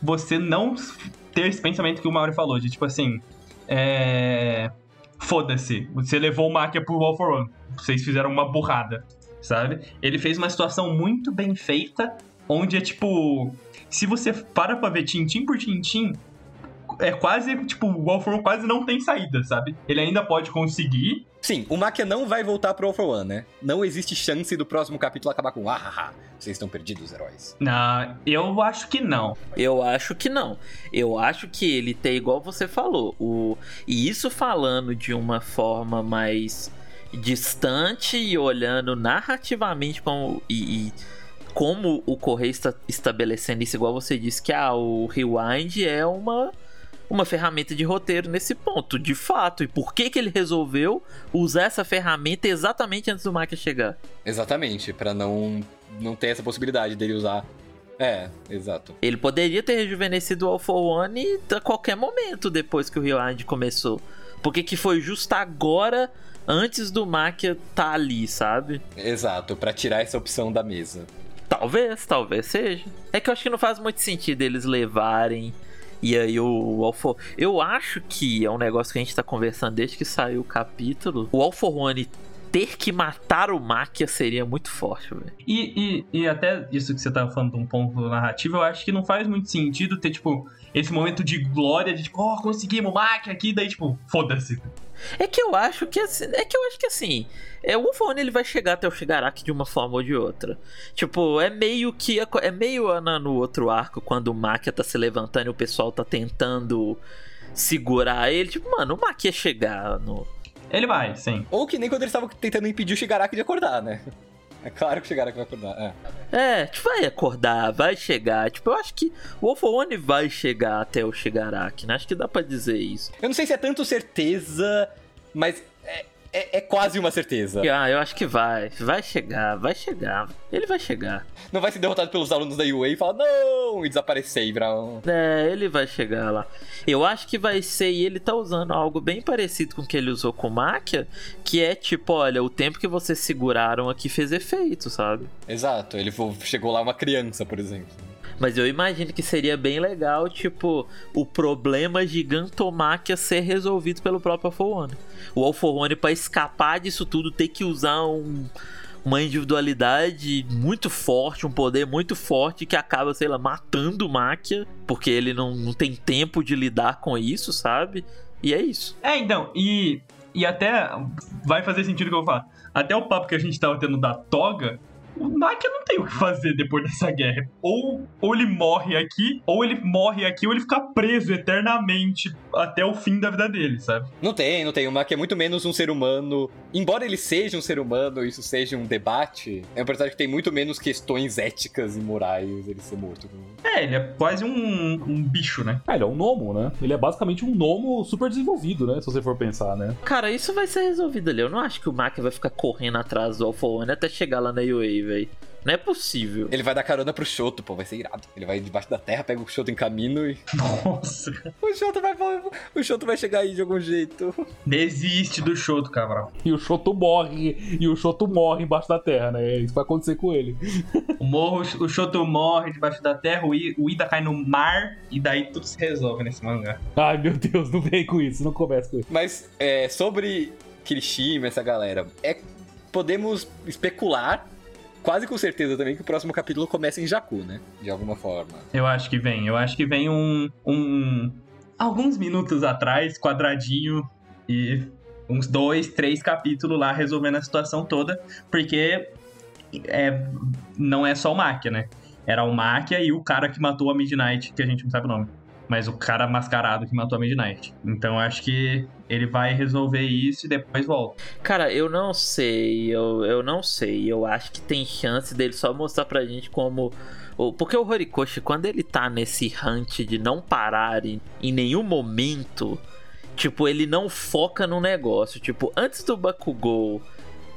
você não ter esse pensamento que o Mauri falou, de tipo assim, é... Foda-se, você levou o Makia pro All for One, vocês fizeram uma burrada, sabe? Ele fez uma situação muito bem feita, onde é tipo, se você para pra ver tintim por tintim, é quase, tipo, o All for One quase não tem saída, sabe? Ele ainda pode conseguir. Sim, o Makia não vai voltar pro All for One, né? Não existe chance do próximo capítulo acabar com ah, ah, ah vocês estão perdidos, heróis. Não, eu acho que não. Eu acho que não. Eu acho que ele tem igual você falou. O... E isso falando de uma forma mais distante e olhando narrativamente como. e, e como o Correio está estabelecendo isso, igual você disse, que ah, o Rewind é uma uma ferramenta de roteiro nesse ponto, de fato. E por que, que ele resolveu usar essa ferramenta exatamente antes do Maka chegar? Exatamente, para não, não ter essa possibilidade dele usar. É, exato. Ele poderia ter rejuvenescido o Alpha One a qualquer momento depois que o Rewind começou. Porque que foi justo agora, antes do Makia tá ali, sabe? Exato, para tirar essa opção da mesa. Talvez, talvez seja. É que eu acho que não faz muito sentido eles levarem e aí o Alfor... Eu acho que é um negócio que a gente tá conversando desde que saiu o capítulo. O Alfor One ter que matar o Makia seria muito forte, velho. E, e, e até isso que você tava falando de um ponto narrativo, eu acho que não faz muito sentido ter, tipo, esse momento de glória, de tipo, ó, oh, conseguimos o Makia aqui, daí, tipo, foda-se. É que eu acho que assim, é que eu acho que assim, é, o Wolfone ele vai chegar até o Shigaraki de uma forma ou de outra. Tipo, é meio que é meio Ana no outro arco quando o Makia tá se levantando e o pessoal tá tentando segurar ele, tipo, mano, o Makia chegar no ele vai, sim. Ou que nem quando eles estavam tentando impedir o Shigaraki de acordar, né? É claro que o Shigaraki vai acordar, é. É, tipo, vai acordar, vai chegar. Tipo, eu acho que o Wolfone vai chegar até o Shigaraki, né? Acho que dá pra dizer isso. Eu não sei se é tanto certeza, mas é, é, quase uma certeza. Ah, eu acho que vai. Vai chegar, vai chegar. Ele vai chegar. Não vai ser derrotado pelos alunos da UA e falar, não, e desaparecer virar É, ele vai chegar lá. Eu acho que vai ser, e ele tá usando algo bem parecido com o que ele usou com o Makia, que é tipo, olha, o tempo que vocês seguraram aqui fez efeito, sabe? Exato, ele chegou lá uma criança, por exemplo. Mas eu imagino que seria bem legal, tipo, o problema gigantomáquia ser resolvido pelo próprio Alforone. O Alforone, para escapar disso tudo, ter que usar um, uma individualidade muito forte, um poder muito forte que acaba, sei lá, matando o Máquia, porque ele não, não tem tempo de lidar com isso, sabe? E é isso. É, então, e, e até vai fazer sentido o que eu vou falar. Até o papo que a gente tava tendo da toga, o Naka não tem o que fazer depois dessa guerra. Ou, ou ele morre aqui, ou ele morre aqui, ou ele fica preso eternamente até o fim da vida dele, sabe? Não tem, não tem. O Naka é muito menos um ser humano. Embora ele seja um ser humano, isso seja um debate, é um personagem que tem muito menos questões éticas e morais ele ser morto. É, ele é quase um, um bicho, né? É, ele é um gnomo, né? Ele é basicamente um gnomo super desenvolvido, né? Se você for pensar, né? Cara, isso vai ser resolvido ali. Eu não acho que o Maka vai ficar correndo atrás do Alpha One até chegar lá na UA velho. Não é possível. Ele vai dar carona pro Shoto, pô, vai ser irado. Ele vai debaixo da terra, pega o Shoto em caminho e. Nossa! o Shoto vai, o Shoto vai chegar aí de algum jeito. Desiste do Shoto, Cabral. E o Shoto morre. E o Shoto morre embaixo da terra, né? Isso vai acontecer com ele. o, morro, o Shoto morre debaixo da terra, o, I, o Ida cai no mar e daí tudo se resolve nesse mangá. Ai, meu Deus, não vem com isso, não começa com isso. Mas é, sobre Kirishima, essa galera, é, podemos especular quase com certeza também que o próximo capítulo começa em Jakku, né? De alguma forma. Eu acho que vem. Eu acho que vem um. um alguns minutos atrás, quadradinho, e uns dois, três capítulos lá resolvendo a situação toda, porque é, não é só o Máquia, né? Era o Máquia e o cara que matou a Midnight, que a gente não sabe o nome mas o cara mascarado que matou a Midnight. Então acho que ele vai resolver isso e depois volta. Cara, eu não sei, eu, eu não sei. Eu acho que tem chance dele só mostrar pra gente como. Porque o Horikoshi, quando ele tá nesse hunt de não parar em, em nenhum momento, tipo, ele não foca no negócio. Tipo, antes do Bakugou,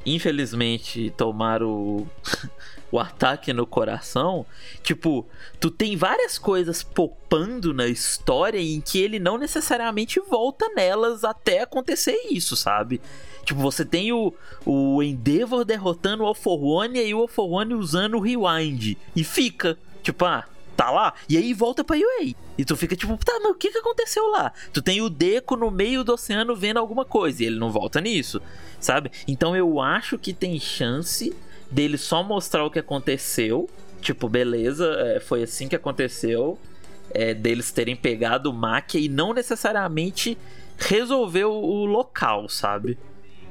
infelizmente, tomar o. [laughs] o ataque no coração, tipo, tu tem várias coisas popando na história em que ele não necessariamente volta nelas até acontecer isso, sabe? Tipo, você tem o, o Endeavor derrotando o Alforone e o Alforone usando o Rewind. E fica, tipo, ah, tá lá. E aí volta pra UA. E tu fica tipo, tá, mas o que que aconteceu lá? Tu tem o Deco no meio do oceano vendo alguma coisa e ele não volta nisso, sabe? Então eu acho que tem chance dele só mostrar o que aconteceu. Tipo, beleza, é, foi assim que aconteceu. É, deles terem pegado o Máquia e não necessariamente resolver o, o local, sabe?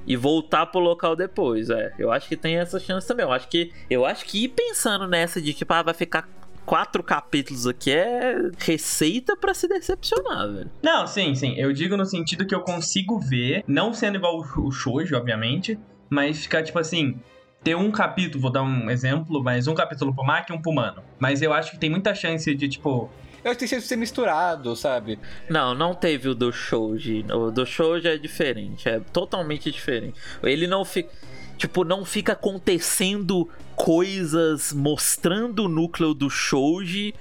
e voltar pro local depois. É, eu acho que tem essa chance também. Eu acho que eu acho que ir pensando nessa de tipo, ah, vai ficar quatro capítulos aqui é receita para se decepcionar, velho. Não, sim, sim. Eu digo no sentido que eu consigo ver, não sendo igual o Shoujo, obviamente, mas ficar tipo assim, ter um capítulo, vou dar um exemplo, mas um capítulo pro Maki e um pro Mano. Mas eu acho que tem muita chance de, tipo, eu acho que tem que ser misturado, sabe? Não, não teve o do Shouji. O do Shouji é diferente, é totalmente diferente. Ele não fica. Tipo, não fica acontecendo coisas mostrando o núcleo do Shouji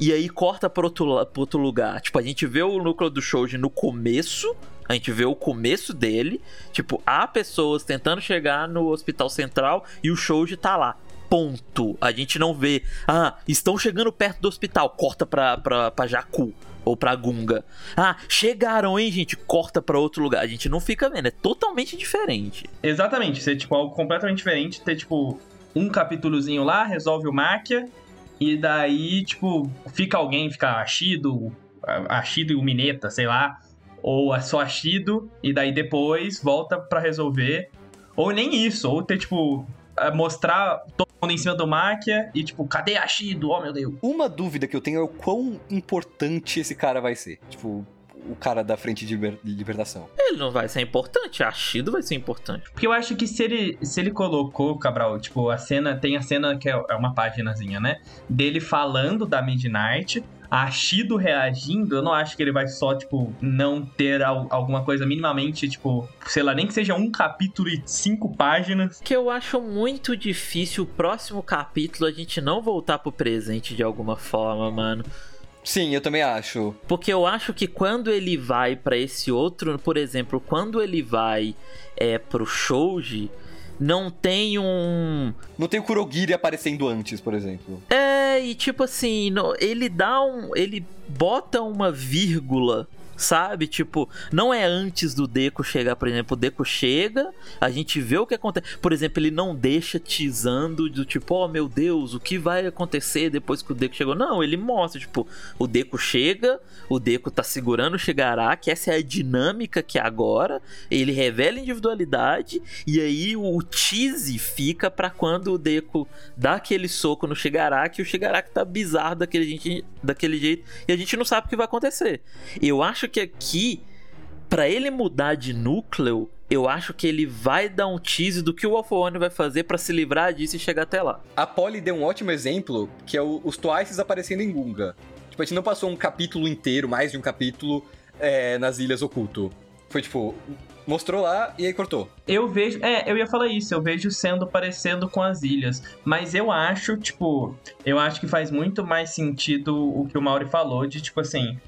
e aí corta pra outro, outro lugar. Tipo, a gente vê o núcleo do Shouji no começo, a gente vê o começo dele. Tipo, há pessoas tentando chegar no hospital central e o Shouji tá lá ponto. A gente não vê, ah, estão chegando perto do hospital, corta pra, pra, pra Jacu ou pra Gunga. Ah, chegaram, hein, gente? Corta pra outro lugar. A gente não fica vendo, é totalmente diferente. Exatamente, ser tipo algo completamente diferente, ter tipo um capítulozinho lá, resolve o Máquia, e daí, tipo, fica alguém, fica Ashido, Ashido e o Mineta, sei lá, ou é só Ashido, e daí depois volta para resolver. Ou nem isso, ou ter, tipo, mostrar todo mundo em cima do Máquia e tipo, cadê a Shido? Oh meu Deus. Uma dúvida que eu tenho é o quão importante esse cara vai ser. Tipo, o cara da frente de, liber de libertação. Ele não vai ser importante, a Shido vai ser importante. Porque eu acho que se ele, se ele colocou, Cabral, tipo, a cena, tem a cena que é, é uma páginazinha, né? Dele falando da Midnight, a Shido reagindo, eu não acho que ele vai só, tipo, não ter alguma coisa minimamente, tipo, sei lá, nem que seja um capítulo e cinco páginas. Que eu acho muito difícil o próximo capítulo a gente não voltar pro presente de alguma forma, mano. Sim, eu também acho. Porque eu acho que quando ele vai para esse outro, por exemplo, quando ele vai é, pro Shouji, não tem um. Não tem o Kurogiri aparecendo antes, por exemplo. É, e tipo assim, ele dá um. Ele bota uma vírgula sabe? Tipo, não é antes do Deco chegar, por exemplo, o Deco chega, a gente vê o que acontece. Por exemplo, ele não deixa teasando do tipo, oh meu Deus, o que vai acontecer depois que o Deco chegou? Não, ele mostra, tipo, o Deco chega, o Deco tá segurando o Shigaraki, essa é a dinâmica que é agora, ele revela individualidade e aí o tease fica para quando o Deco dá aquele soco no Shigaraki e o Shigaraki tá bizarro daquele, daquele jeito e a gente não sabe o que vai acontecer. Eu acho que aqui, para ele mudar de núcleo, eu acho que ele vai dar um tease do que o Alpha One vai fazer para se livrar disso e chegar até lá. A Polly deu um ótimo exemplo, que é o, os Twices aparecendo em Gunga. Tipo, a gente não passou um capítulo inteiro, mais de um capítulo, é, nas Ilhas Oculto. Foi tipo, mostrou lá e aí cortou. Eu vejo, é, eu ia falar isso, eu vejo sendo parecendo com as ilhas, mas eu acho, tipo, eu acho que faz muito mais sentido o que o Mauri falou de tipo assim,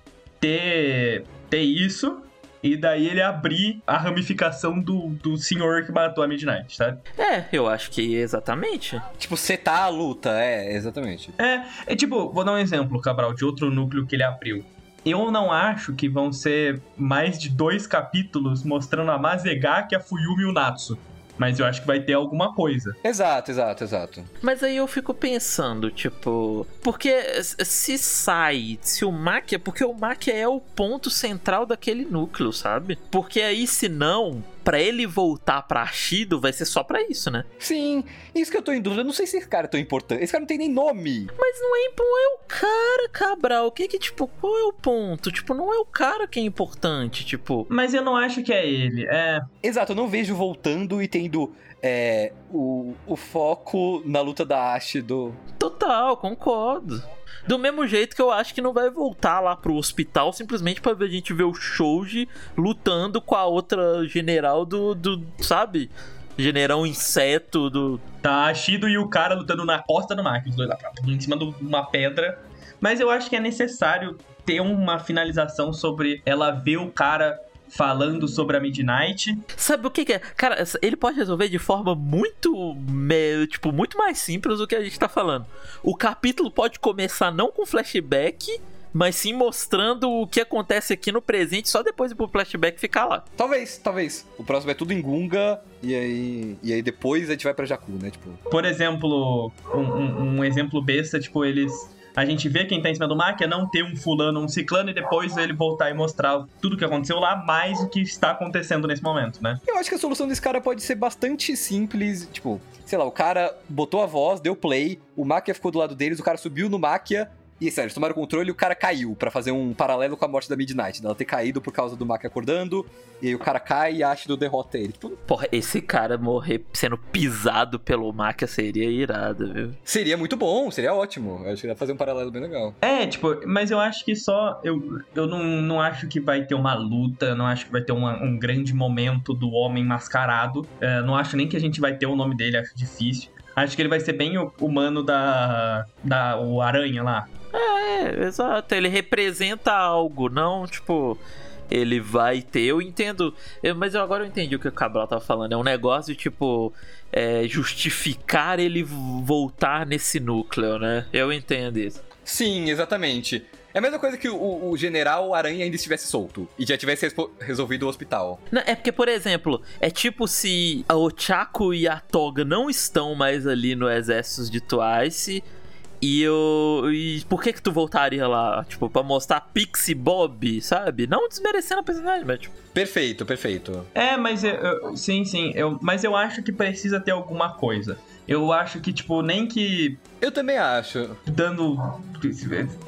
ter, ter isso e daí ele abrir a ramificação do, do senhor que matou a Midnight, sabe? É, eu acho que exatamente. Tipo, setar a luta, é, exatamente. É, é tipo, vou dar um exemplo, Cabral, de outro núcleo que ele abriu. Eu não acho que vão ser mais de dois capítulos mostrando a Mazegaki, a Fuyumi e o Natsu mas eu acho que vai ter alguma coisa. Exato, exato, exato. Mas aí eu fico pensando, tipo, porque se sai, se o Maquia, porque o Maquia é o ponto central daquele núcleo, sabe? Porque aí se não, para ele voltar pra Shido vai ser só para isso, né? Sim, isso que eu tô em dúvida. Eu não sei se esse cara é tão importante. Esse cara não tem nem nome. Mas não é, não é o cara, Cabral. O que que, tipo, qual é o ponto? Tipo, não é o cara que é importante, tipo. Mas eu não acho que é ele, é. Exato, eu não vejo voltando e tendo é, o, o foco na luta da Ashido. Total, concordo. Do mesmo jeito que eu acho que não vai voltar lá pro hospital simplesmente pra ver a gente ver o Shouji lutando com a outra general do, do sabe? generão inseto do. Tá a Shido e o cara lutando na costa do mar, os dois lá em cima de uma pedra. Mas eu acho que é necessário ter uma finalização sobre ela ver o cara falando sobre a Midnight. Sabe o que, que, é? Cara, ele pode resolver de forma muito, tipo, muito mais simples do que a gente tá falando. O capítulo pode começar não com flashback, mas sim mostrando o que acontece aqui no presente, só depois pro flashback ficar lá. Talvez, talvez. O próximo é tudo em Gunga, e aí, e aí depois a gente vai pra Jakku, né? Tipo... Por exemplo, um, um, um exemplo besta, tipo, eles a gente vê quem tá em cima do mar, é não ter um fulano, um ciclano, e depois ele voltar e mostrar tudo que aconteceu lá, mais o que está acontecendo nesse momento, né? Eu acho que a solução desse cara pode ser bastante simples, tipo, sei lá, o cara botou a voz, deu play, o Máquia ficou do lado deles, o cara subiu no Máquia, e sério, eles tomaram o controle e o cara caiu para fazer um paralelo com a morte da Midnight, dela ter caído por causa do Mac acordando, e aí o cara cai e acha do derrota ele. Tipo... Porra, esse cara morrer sendo pisado pelo Mac seria irado, viu? Seria muito bom, seria ótimo. Eu acho que ia fazer um paralelo bem legal. É, tipo, mas eu acho que só. Eu, eu não, não acho que vai ter uma luta, não acho que vai ter uma, um grande momento do homem mascarado. É, não acho nem que a gente vai ter o nome dele, acho difícil. Acho que ele vai ser bem o humano da. da o Aranha lá. É, exato. Ele representa algo, não tipo. Ele vai ter, eu entendo, eu, mas eu agora eu entendi o que o Cabral tava falando. É um negócio tipo é, justificar ele voltar nesse núcleo, né? Eu entendo isso. Sim, exatamente. É a mesma coisa que o, o, general Aranha ainda estivesse solto e já tivesse resolvido o hospital. Não, é porque, por exemplo, é tipo se o Chaco e a Toga não estão mais ali no exército de Twice e eu. E por que que tu voltaria lá? Tipo, pra mostrar Pixie Bob, sabe? Não desmerecendo a personagem, mas tipo. Perfeito, perfeito. É, mas eu, eu, sim, sim. Eu, mas eu acho que precisa ter alguma coisa. Eu acho que, tipo, nem que. Eu também acho. Dando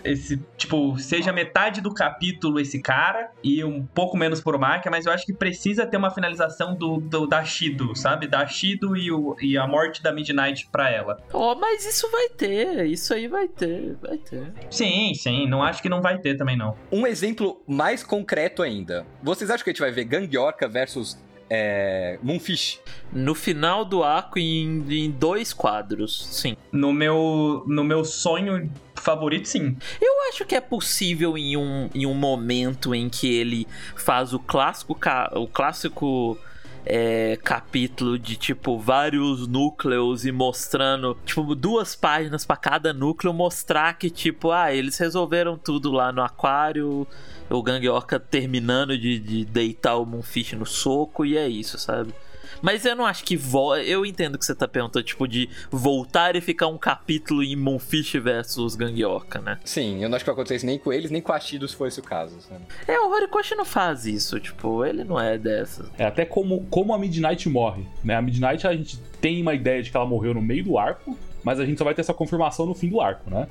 esse, tipo, seja metade do capítulo esse cara e um pouco menos por marca, mas eu acho que precisa ter uma finalização do, do da Shido, sabe? Da Shido e, o, e a morte da Midnight pra ela. Oh, mas isso vai ter, isso aí vai ter, vai ter. Sim, sim, não acho que não vai ter também não. Um exemplo mais concreto ainda. Vocês acham que a gente vai ver Gangorka versus é, Moonfish. No final do arco, em, em, dois quadros, sim. No meu, no meu sonho favorito, sim. Eu acho que é possível em um, em um momento em que ele faz o clássico, o clássico é, capítulo de tipo vários núcleos e mostrando tipo duas páginas para cada núcleo mostrar que tipo ah eles resolveram tudo lá no aquário o Gangorka terminando de, de deitar o Moonfish no soco e é isso, sabe? Mas eu não acho que vo... Eu entendo que você tá perguntando, tipo, de voltar e ficar um capítulo em Moonfish versus Gangorka, né? Sim, eu não acho que vai acontecer nem com eles, nem com a Shido se fosse o caso, sabe? É, o Horikoshi não faz isso, tipo, ele não é dessas. É, até como, como a Midnight morre, né? A Midnight a gente tem uma ideia de que ela morreu no meio do arco, mas a gente só vai ter essa confirmação no fim do arco, né?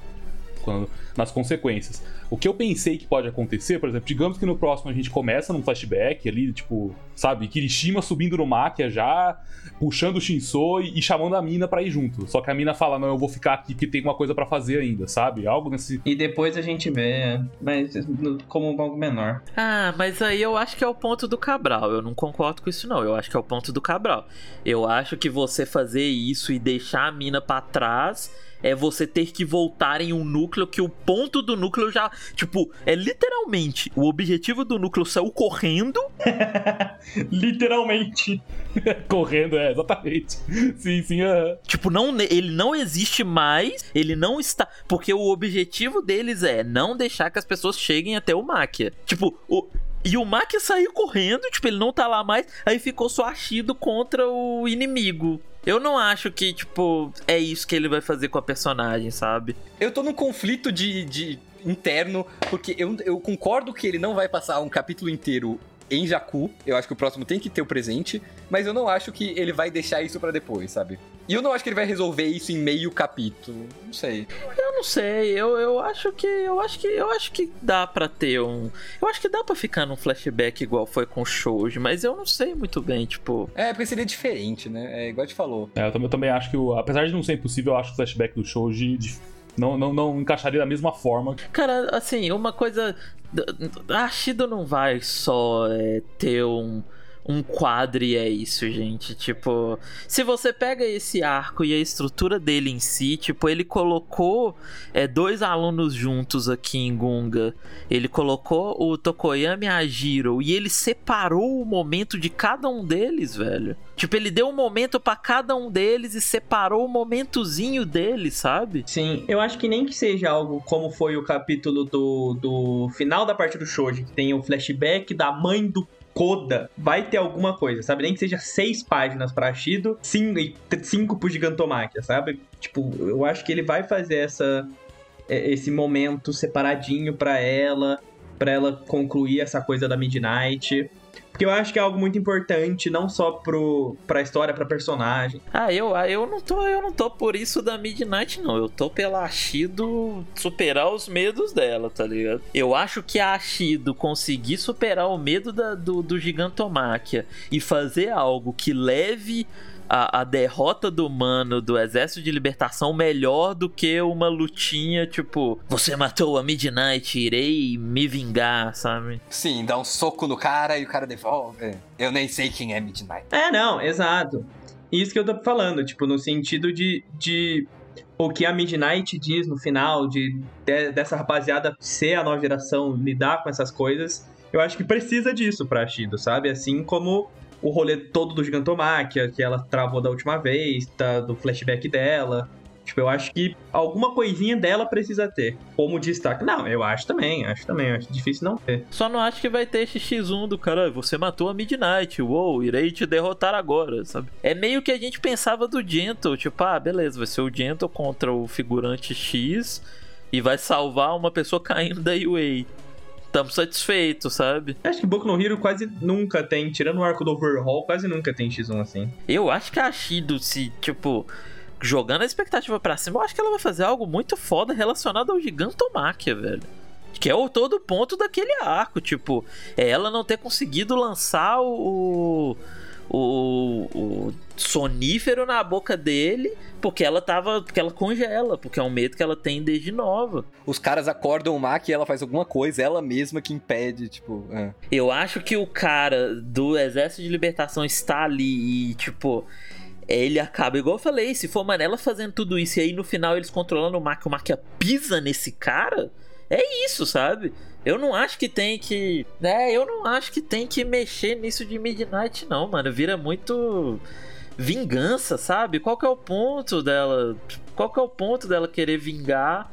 Quando, nas consequências. O que eu pensei que pode acontecer, por exemplo, digamos que no próximo a gente começa num flashback ali, tipo, sabe, Kirishima subindo no Makia já, puxando o Shinso e, e, chamando a mina pra ir junto. Só que a mina fala, não, eu vou ficar aqui porque tem uma coisa para fazer ainda, sabe? Algo nesse. E depois a gente vê, mas como algo menor. Ah, mas aí eu acho que é o ponto do Cabral. Eu não concordo com isso, não. Eu acho que é o ponto do Cabral. Eu acho que você fazer isso e deixar a mina para trás é você ter que voltar em um núcleo que o ponto do núcleo já. Tipo, é literalmente. O objetivo do núcleo saiu correndo. [laughs] literalmente. [laughs] correndo, é, exatamente. Sim, sim. Uh... Tipo, não, ele não existe mais. Ele não está. Porque o objetivo deles é não deixar que as pessoas cheguem até o Máquia. Tipo, o, e o Maki saiu correndo, tipo, ele não tá lá mais, aí ficou só achido contra o inimigo. Eu não acho que, tipo, é isso que ele vai fazer com a personagem, sabe? Eu tô num conflito de, de interno, porque eu, eu concordo que ele não vai passar um capítulo inteiro em Jakku. Eu acho que o próximo tem que ter o presente, mas eu não acho que ele vai deixar isso para depois, sabe? E eu não acho que ele vai resolver isso em meio capítulo. Não sei. Eu não sei. Eu, eu acho que eu acho que eu acho que dá para ter um. Eu acho que dá para ficar num flashback igual foi com o Shouji, mas eu não sei muito bem, tipo. É, porque seria diferente, né? É igual a gente falou. É, eu também, eu também acho que, o, apesar de não ser impossível, eu acho que o flashback do Shouji não, não, não encaixaria da mesma forma. Cara, assim, uma coisa. A Shido não vai só é, ter um um quadre é isso, gente. Tipo, se você pega esse arco e a estrutura dele em si, tipo, ele colocou é, dois alunos juntos aqui em Gunga. Ele colocou o Tokoyami e a Jiro e ele separou o momento de cada um deles, velho. Tipo, ele deu um momento para cada um deles e separou o momentozinho deles, sabe? Sim, eu acho que nem que seja algo como foi o capítulo do, do final da parte do Shoji, que tem o flashback da mãe do Koda vai ter alguma coisa, sabe? Nem que seja seis páginas pra Shido, cinco, cinco pro Gigantomachia, sabe? Tipo, eu acho que ele vai fazer essa é, esse momento separadinho pra ela, pra ela concluir essa coisa da Midnight. Porque eu acho que é algo muito importante, não só pro, pra história, pra personagem. Ah, eu, eu não tô, eu não tô por isso da Midnight, não. Eu tô pela Ashido superar os medos dela, tá ligado? Eu acho que a Ashido conseguir superar o medo da, do, do Gigantomáquia e fazer algo que leve a, a, derrota do mano do Exército de Libertação melhor do que uma lutinha tipo, você matou a Midnight, irei me vingar, sabe? Sim, dá um soco no cara e o cara devolve. Eu nem sei quem é Midnight. É, não, exato. Isso que eu tô falando, tipo, no sentido de, de o que a Midnight diz no final, de, de, dessa rapaziada ser a nova geração, lidar com essas coisas, eu acho que precisa disso pra Shido, sabe? Assim como o rolê todo do Gigantomáquia, que ela travou da última vez, tá, do flashback dela. Tipo, eu acho que alguma coisinha dela precisa ter. Como destaque. Não, eu acho também, acho também. Acho difícil não ter. Só não acho que vai ter esse X1 do cara, você matou a Midnight, uou, irei te derrotar agora, sabe? É meio que a gente pensava do Gentle, tipo, ah, beleza, vai ser o Gentle contra o figurante X e vai salvar uma pessoa [laughs] caindo da UA estamos satisfeitos, sabe? Acho que Boku no Hero quase nunca tem, tirando o arco do Overhaul, quase nunca tem X1 assim. Eu acho que a Shido, se, tipo, jogando a expectativa pra cima, eu acho que ela vai fazer algo muito foda relacionado ao Gigantomáquia, velho. Que é o todo ponto daquele arco, tipo, é ela não ter conseguido lançar o, o, o sonífero na boca dele porque ela tava. Porque ela congela, porque é um medo que ela tem desde nova. Os caras acordam o Mac e ela faz alguma coisa, ela mesma que impede, tipo. É. Eu acho que o cara do Exército de Libertação está ali e, tipo ele acaba, igual eu falei, se for Manela fazendo tudo isso e aí no final eles controlando o Mac, o Mac pisa nesse cara, é isso, sabe? Eu não acho que tem que. né? eu não acho que tem que mexer nisso de Midnight, não, mano. Vira muito vingança, sabe? Qual que é o ponto dela? Qual que é o ponto dela querer vingar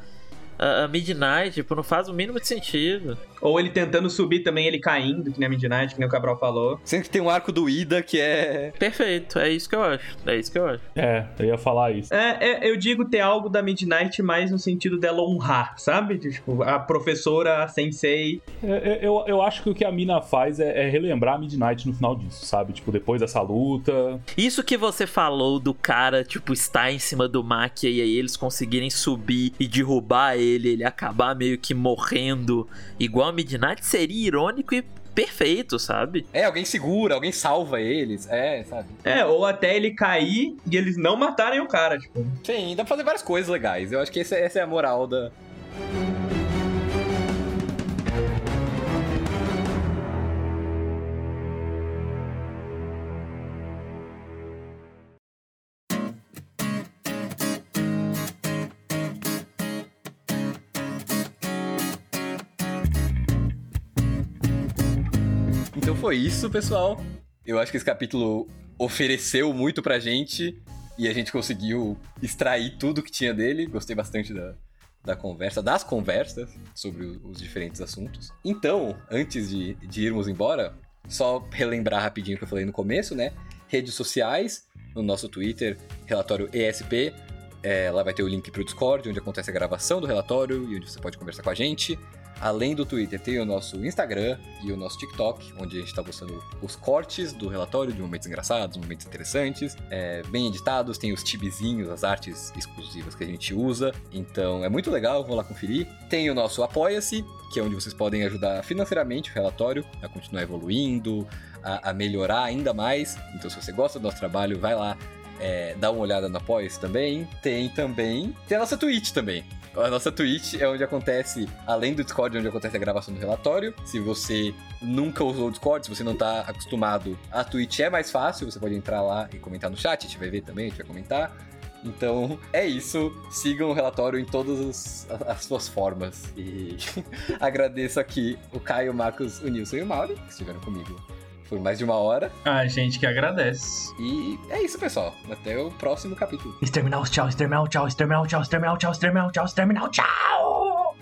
a, Midnight, tipo, não faz o mínimo de sentido. Ou ele tentando subir também, ele caindo, que nem a Midnight, que nem o Cabral falou. Sendo que tem um arco do Ida que é. Perfeito, é isso que eu acho. É isso que eu acho. É, eu ia falar isso. É, é eu digo ter algo da Midnight mais no sentido dela honrar, sabe? Tipo, a professora, a sensei. É, é, eu, eu acho que o que a mina faz é, é, relembrar a Midnight no final disso, sabe? Tipo, depois dessa luta. Isso que você falou do cara, tipo, estar em cima do Makia e aí eles conseguirem subir e derrubar ele ele, ele acabar meio que morrendo igual a Midnight seria irônico e perfeito, sabe? É, alguém segura, alguém salva eles, é, sabe? É, ou até ele cair e eles não matarem o cara, tipo. Sim, dá pra fazer várias coisas legais. Eu acho que essa, essa é a moral da. Foi isso, pessoal. Eu acho que esse capítulo ofereceu muito pra gente e a gente conseguiu extrair tudo que tinha dele. Gostei bastante da, da conversa, das conversas sobre os diferentes assuntos. Então, antes de, de irmos embora, só relembrar rapidinho o que eu falei no começo, né? Redes sociais, no nosso Twitter, relatório ESP. É, lá vai ter o link pro Discord, onde acontece a gravação do relatório e onde você pode conversar com a gente. Além do Twitter, tem o nosso Instagram e o nosso TikTok, onde a gente está postando os cortes do relatório de momentos engraçados, momentos interessantes, é, bem editados, tem os tibizinhos, as artes exclusivas que a gente usa. Então é muito legal, vão lá conferir. Tem o nosso Apoia-se, que é onde vocês podem ajudar financeiramente o relatório a continuar evoluindo, a, a melhorar ainda mais. Então, se você gosta do nosso trabalho, vai lá é, dá uma olhada no Apoia também. Tem também. Tem a nossa Twitch também. A nossa Twitch é onde acontece, além do Discord, onde acontece a gravação do relatório. Se você nunca usou o Discord, se você não tá acostumado, a Twitch é mais fácil, você pode entrar lá e comentar no chat, a gente vai ver também, a gente vai comentar. Então, é isso. Sigam o relatório em todas as, as suas formas. E [laughs] agradeço aqui o Caio, o Marcos, o Nilson e o Mauro, que estiveram comigo por mais de uma hora. A gente que agradece. E é isso, pessoal. Até o próximo capítulo. Exterminal, tchau, exterminal, tchau, exterminal, tchau, exterminal, tchau, exterminal, tchau, exterminal, tchau!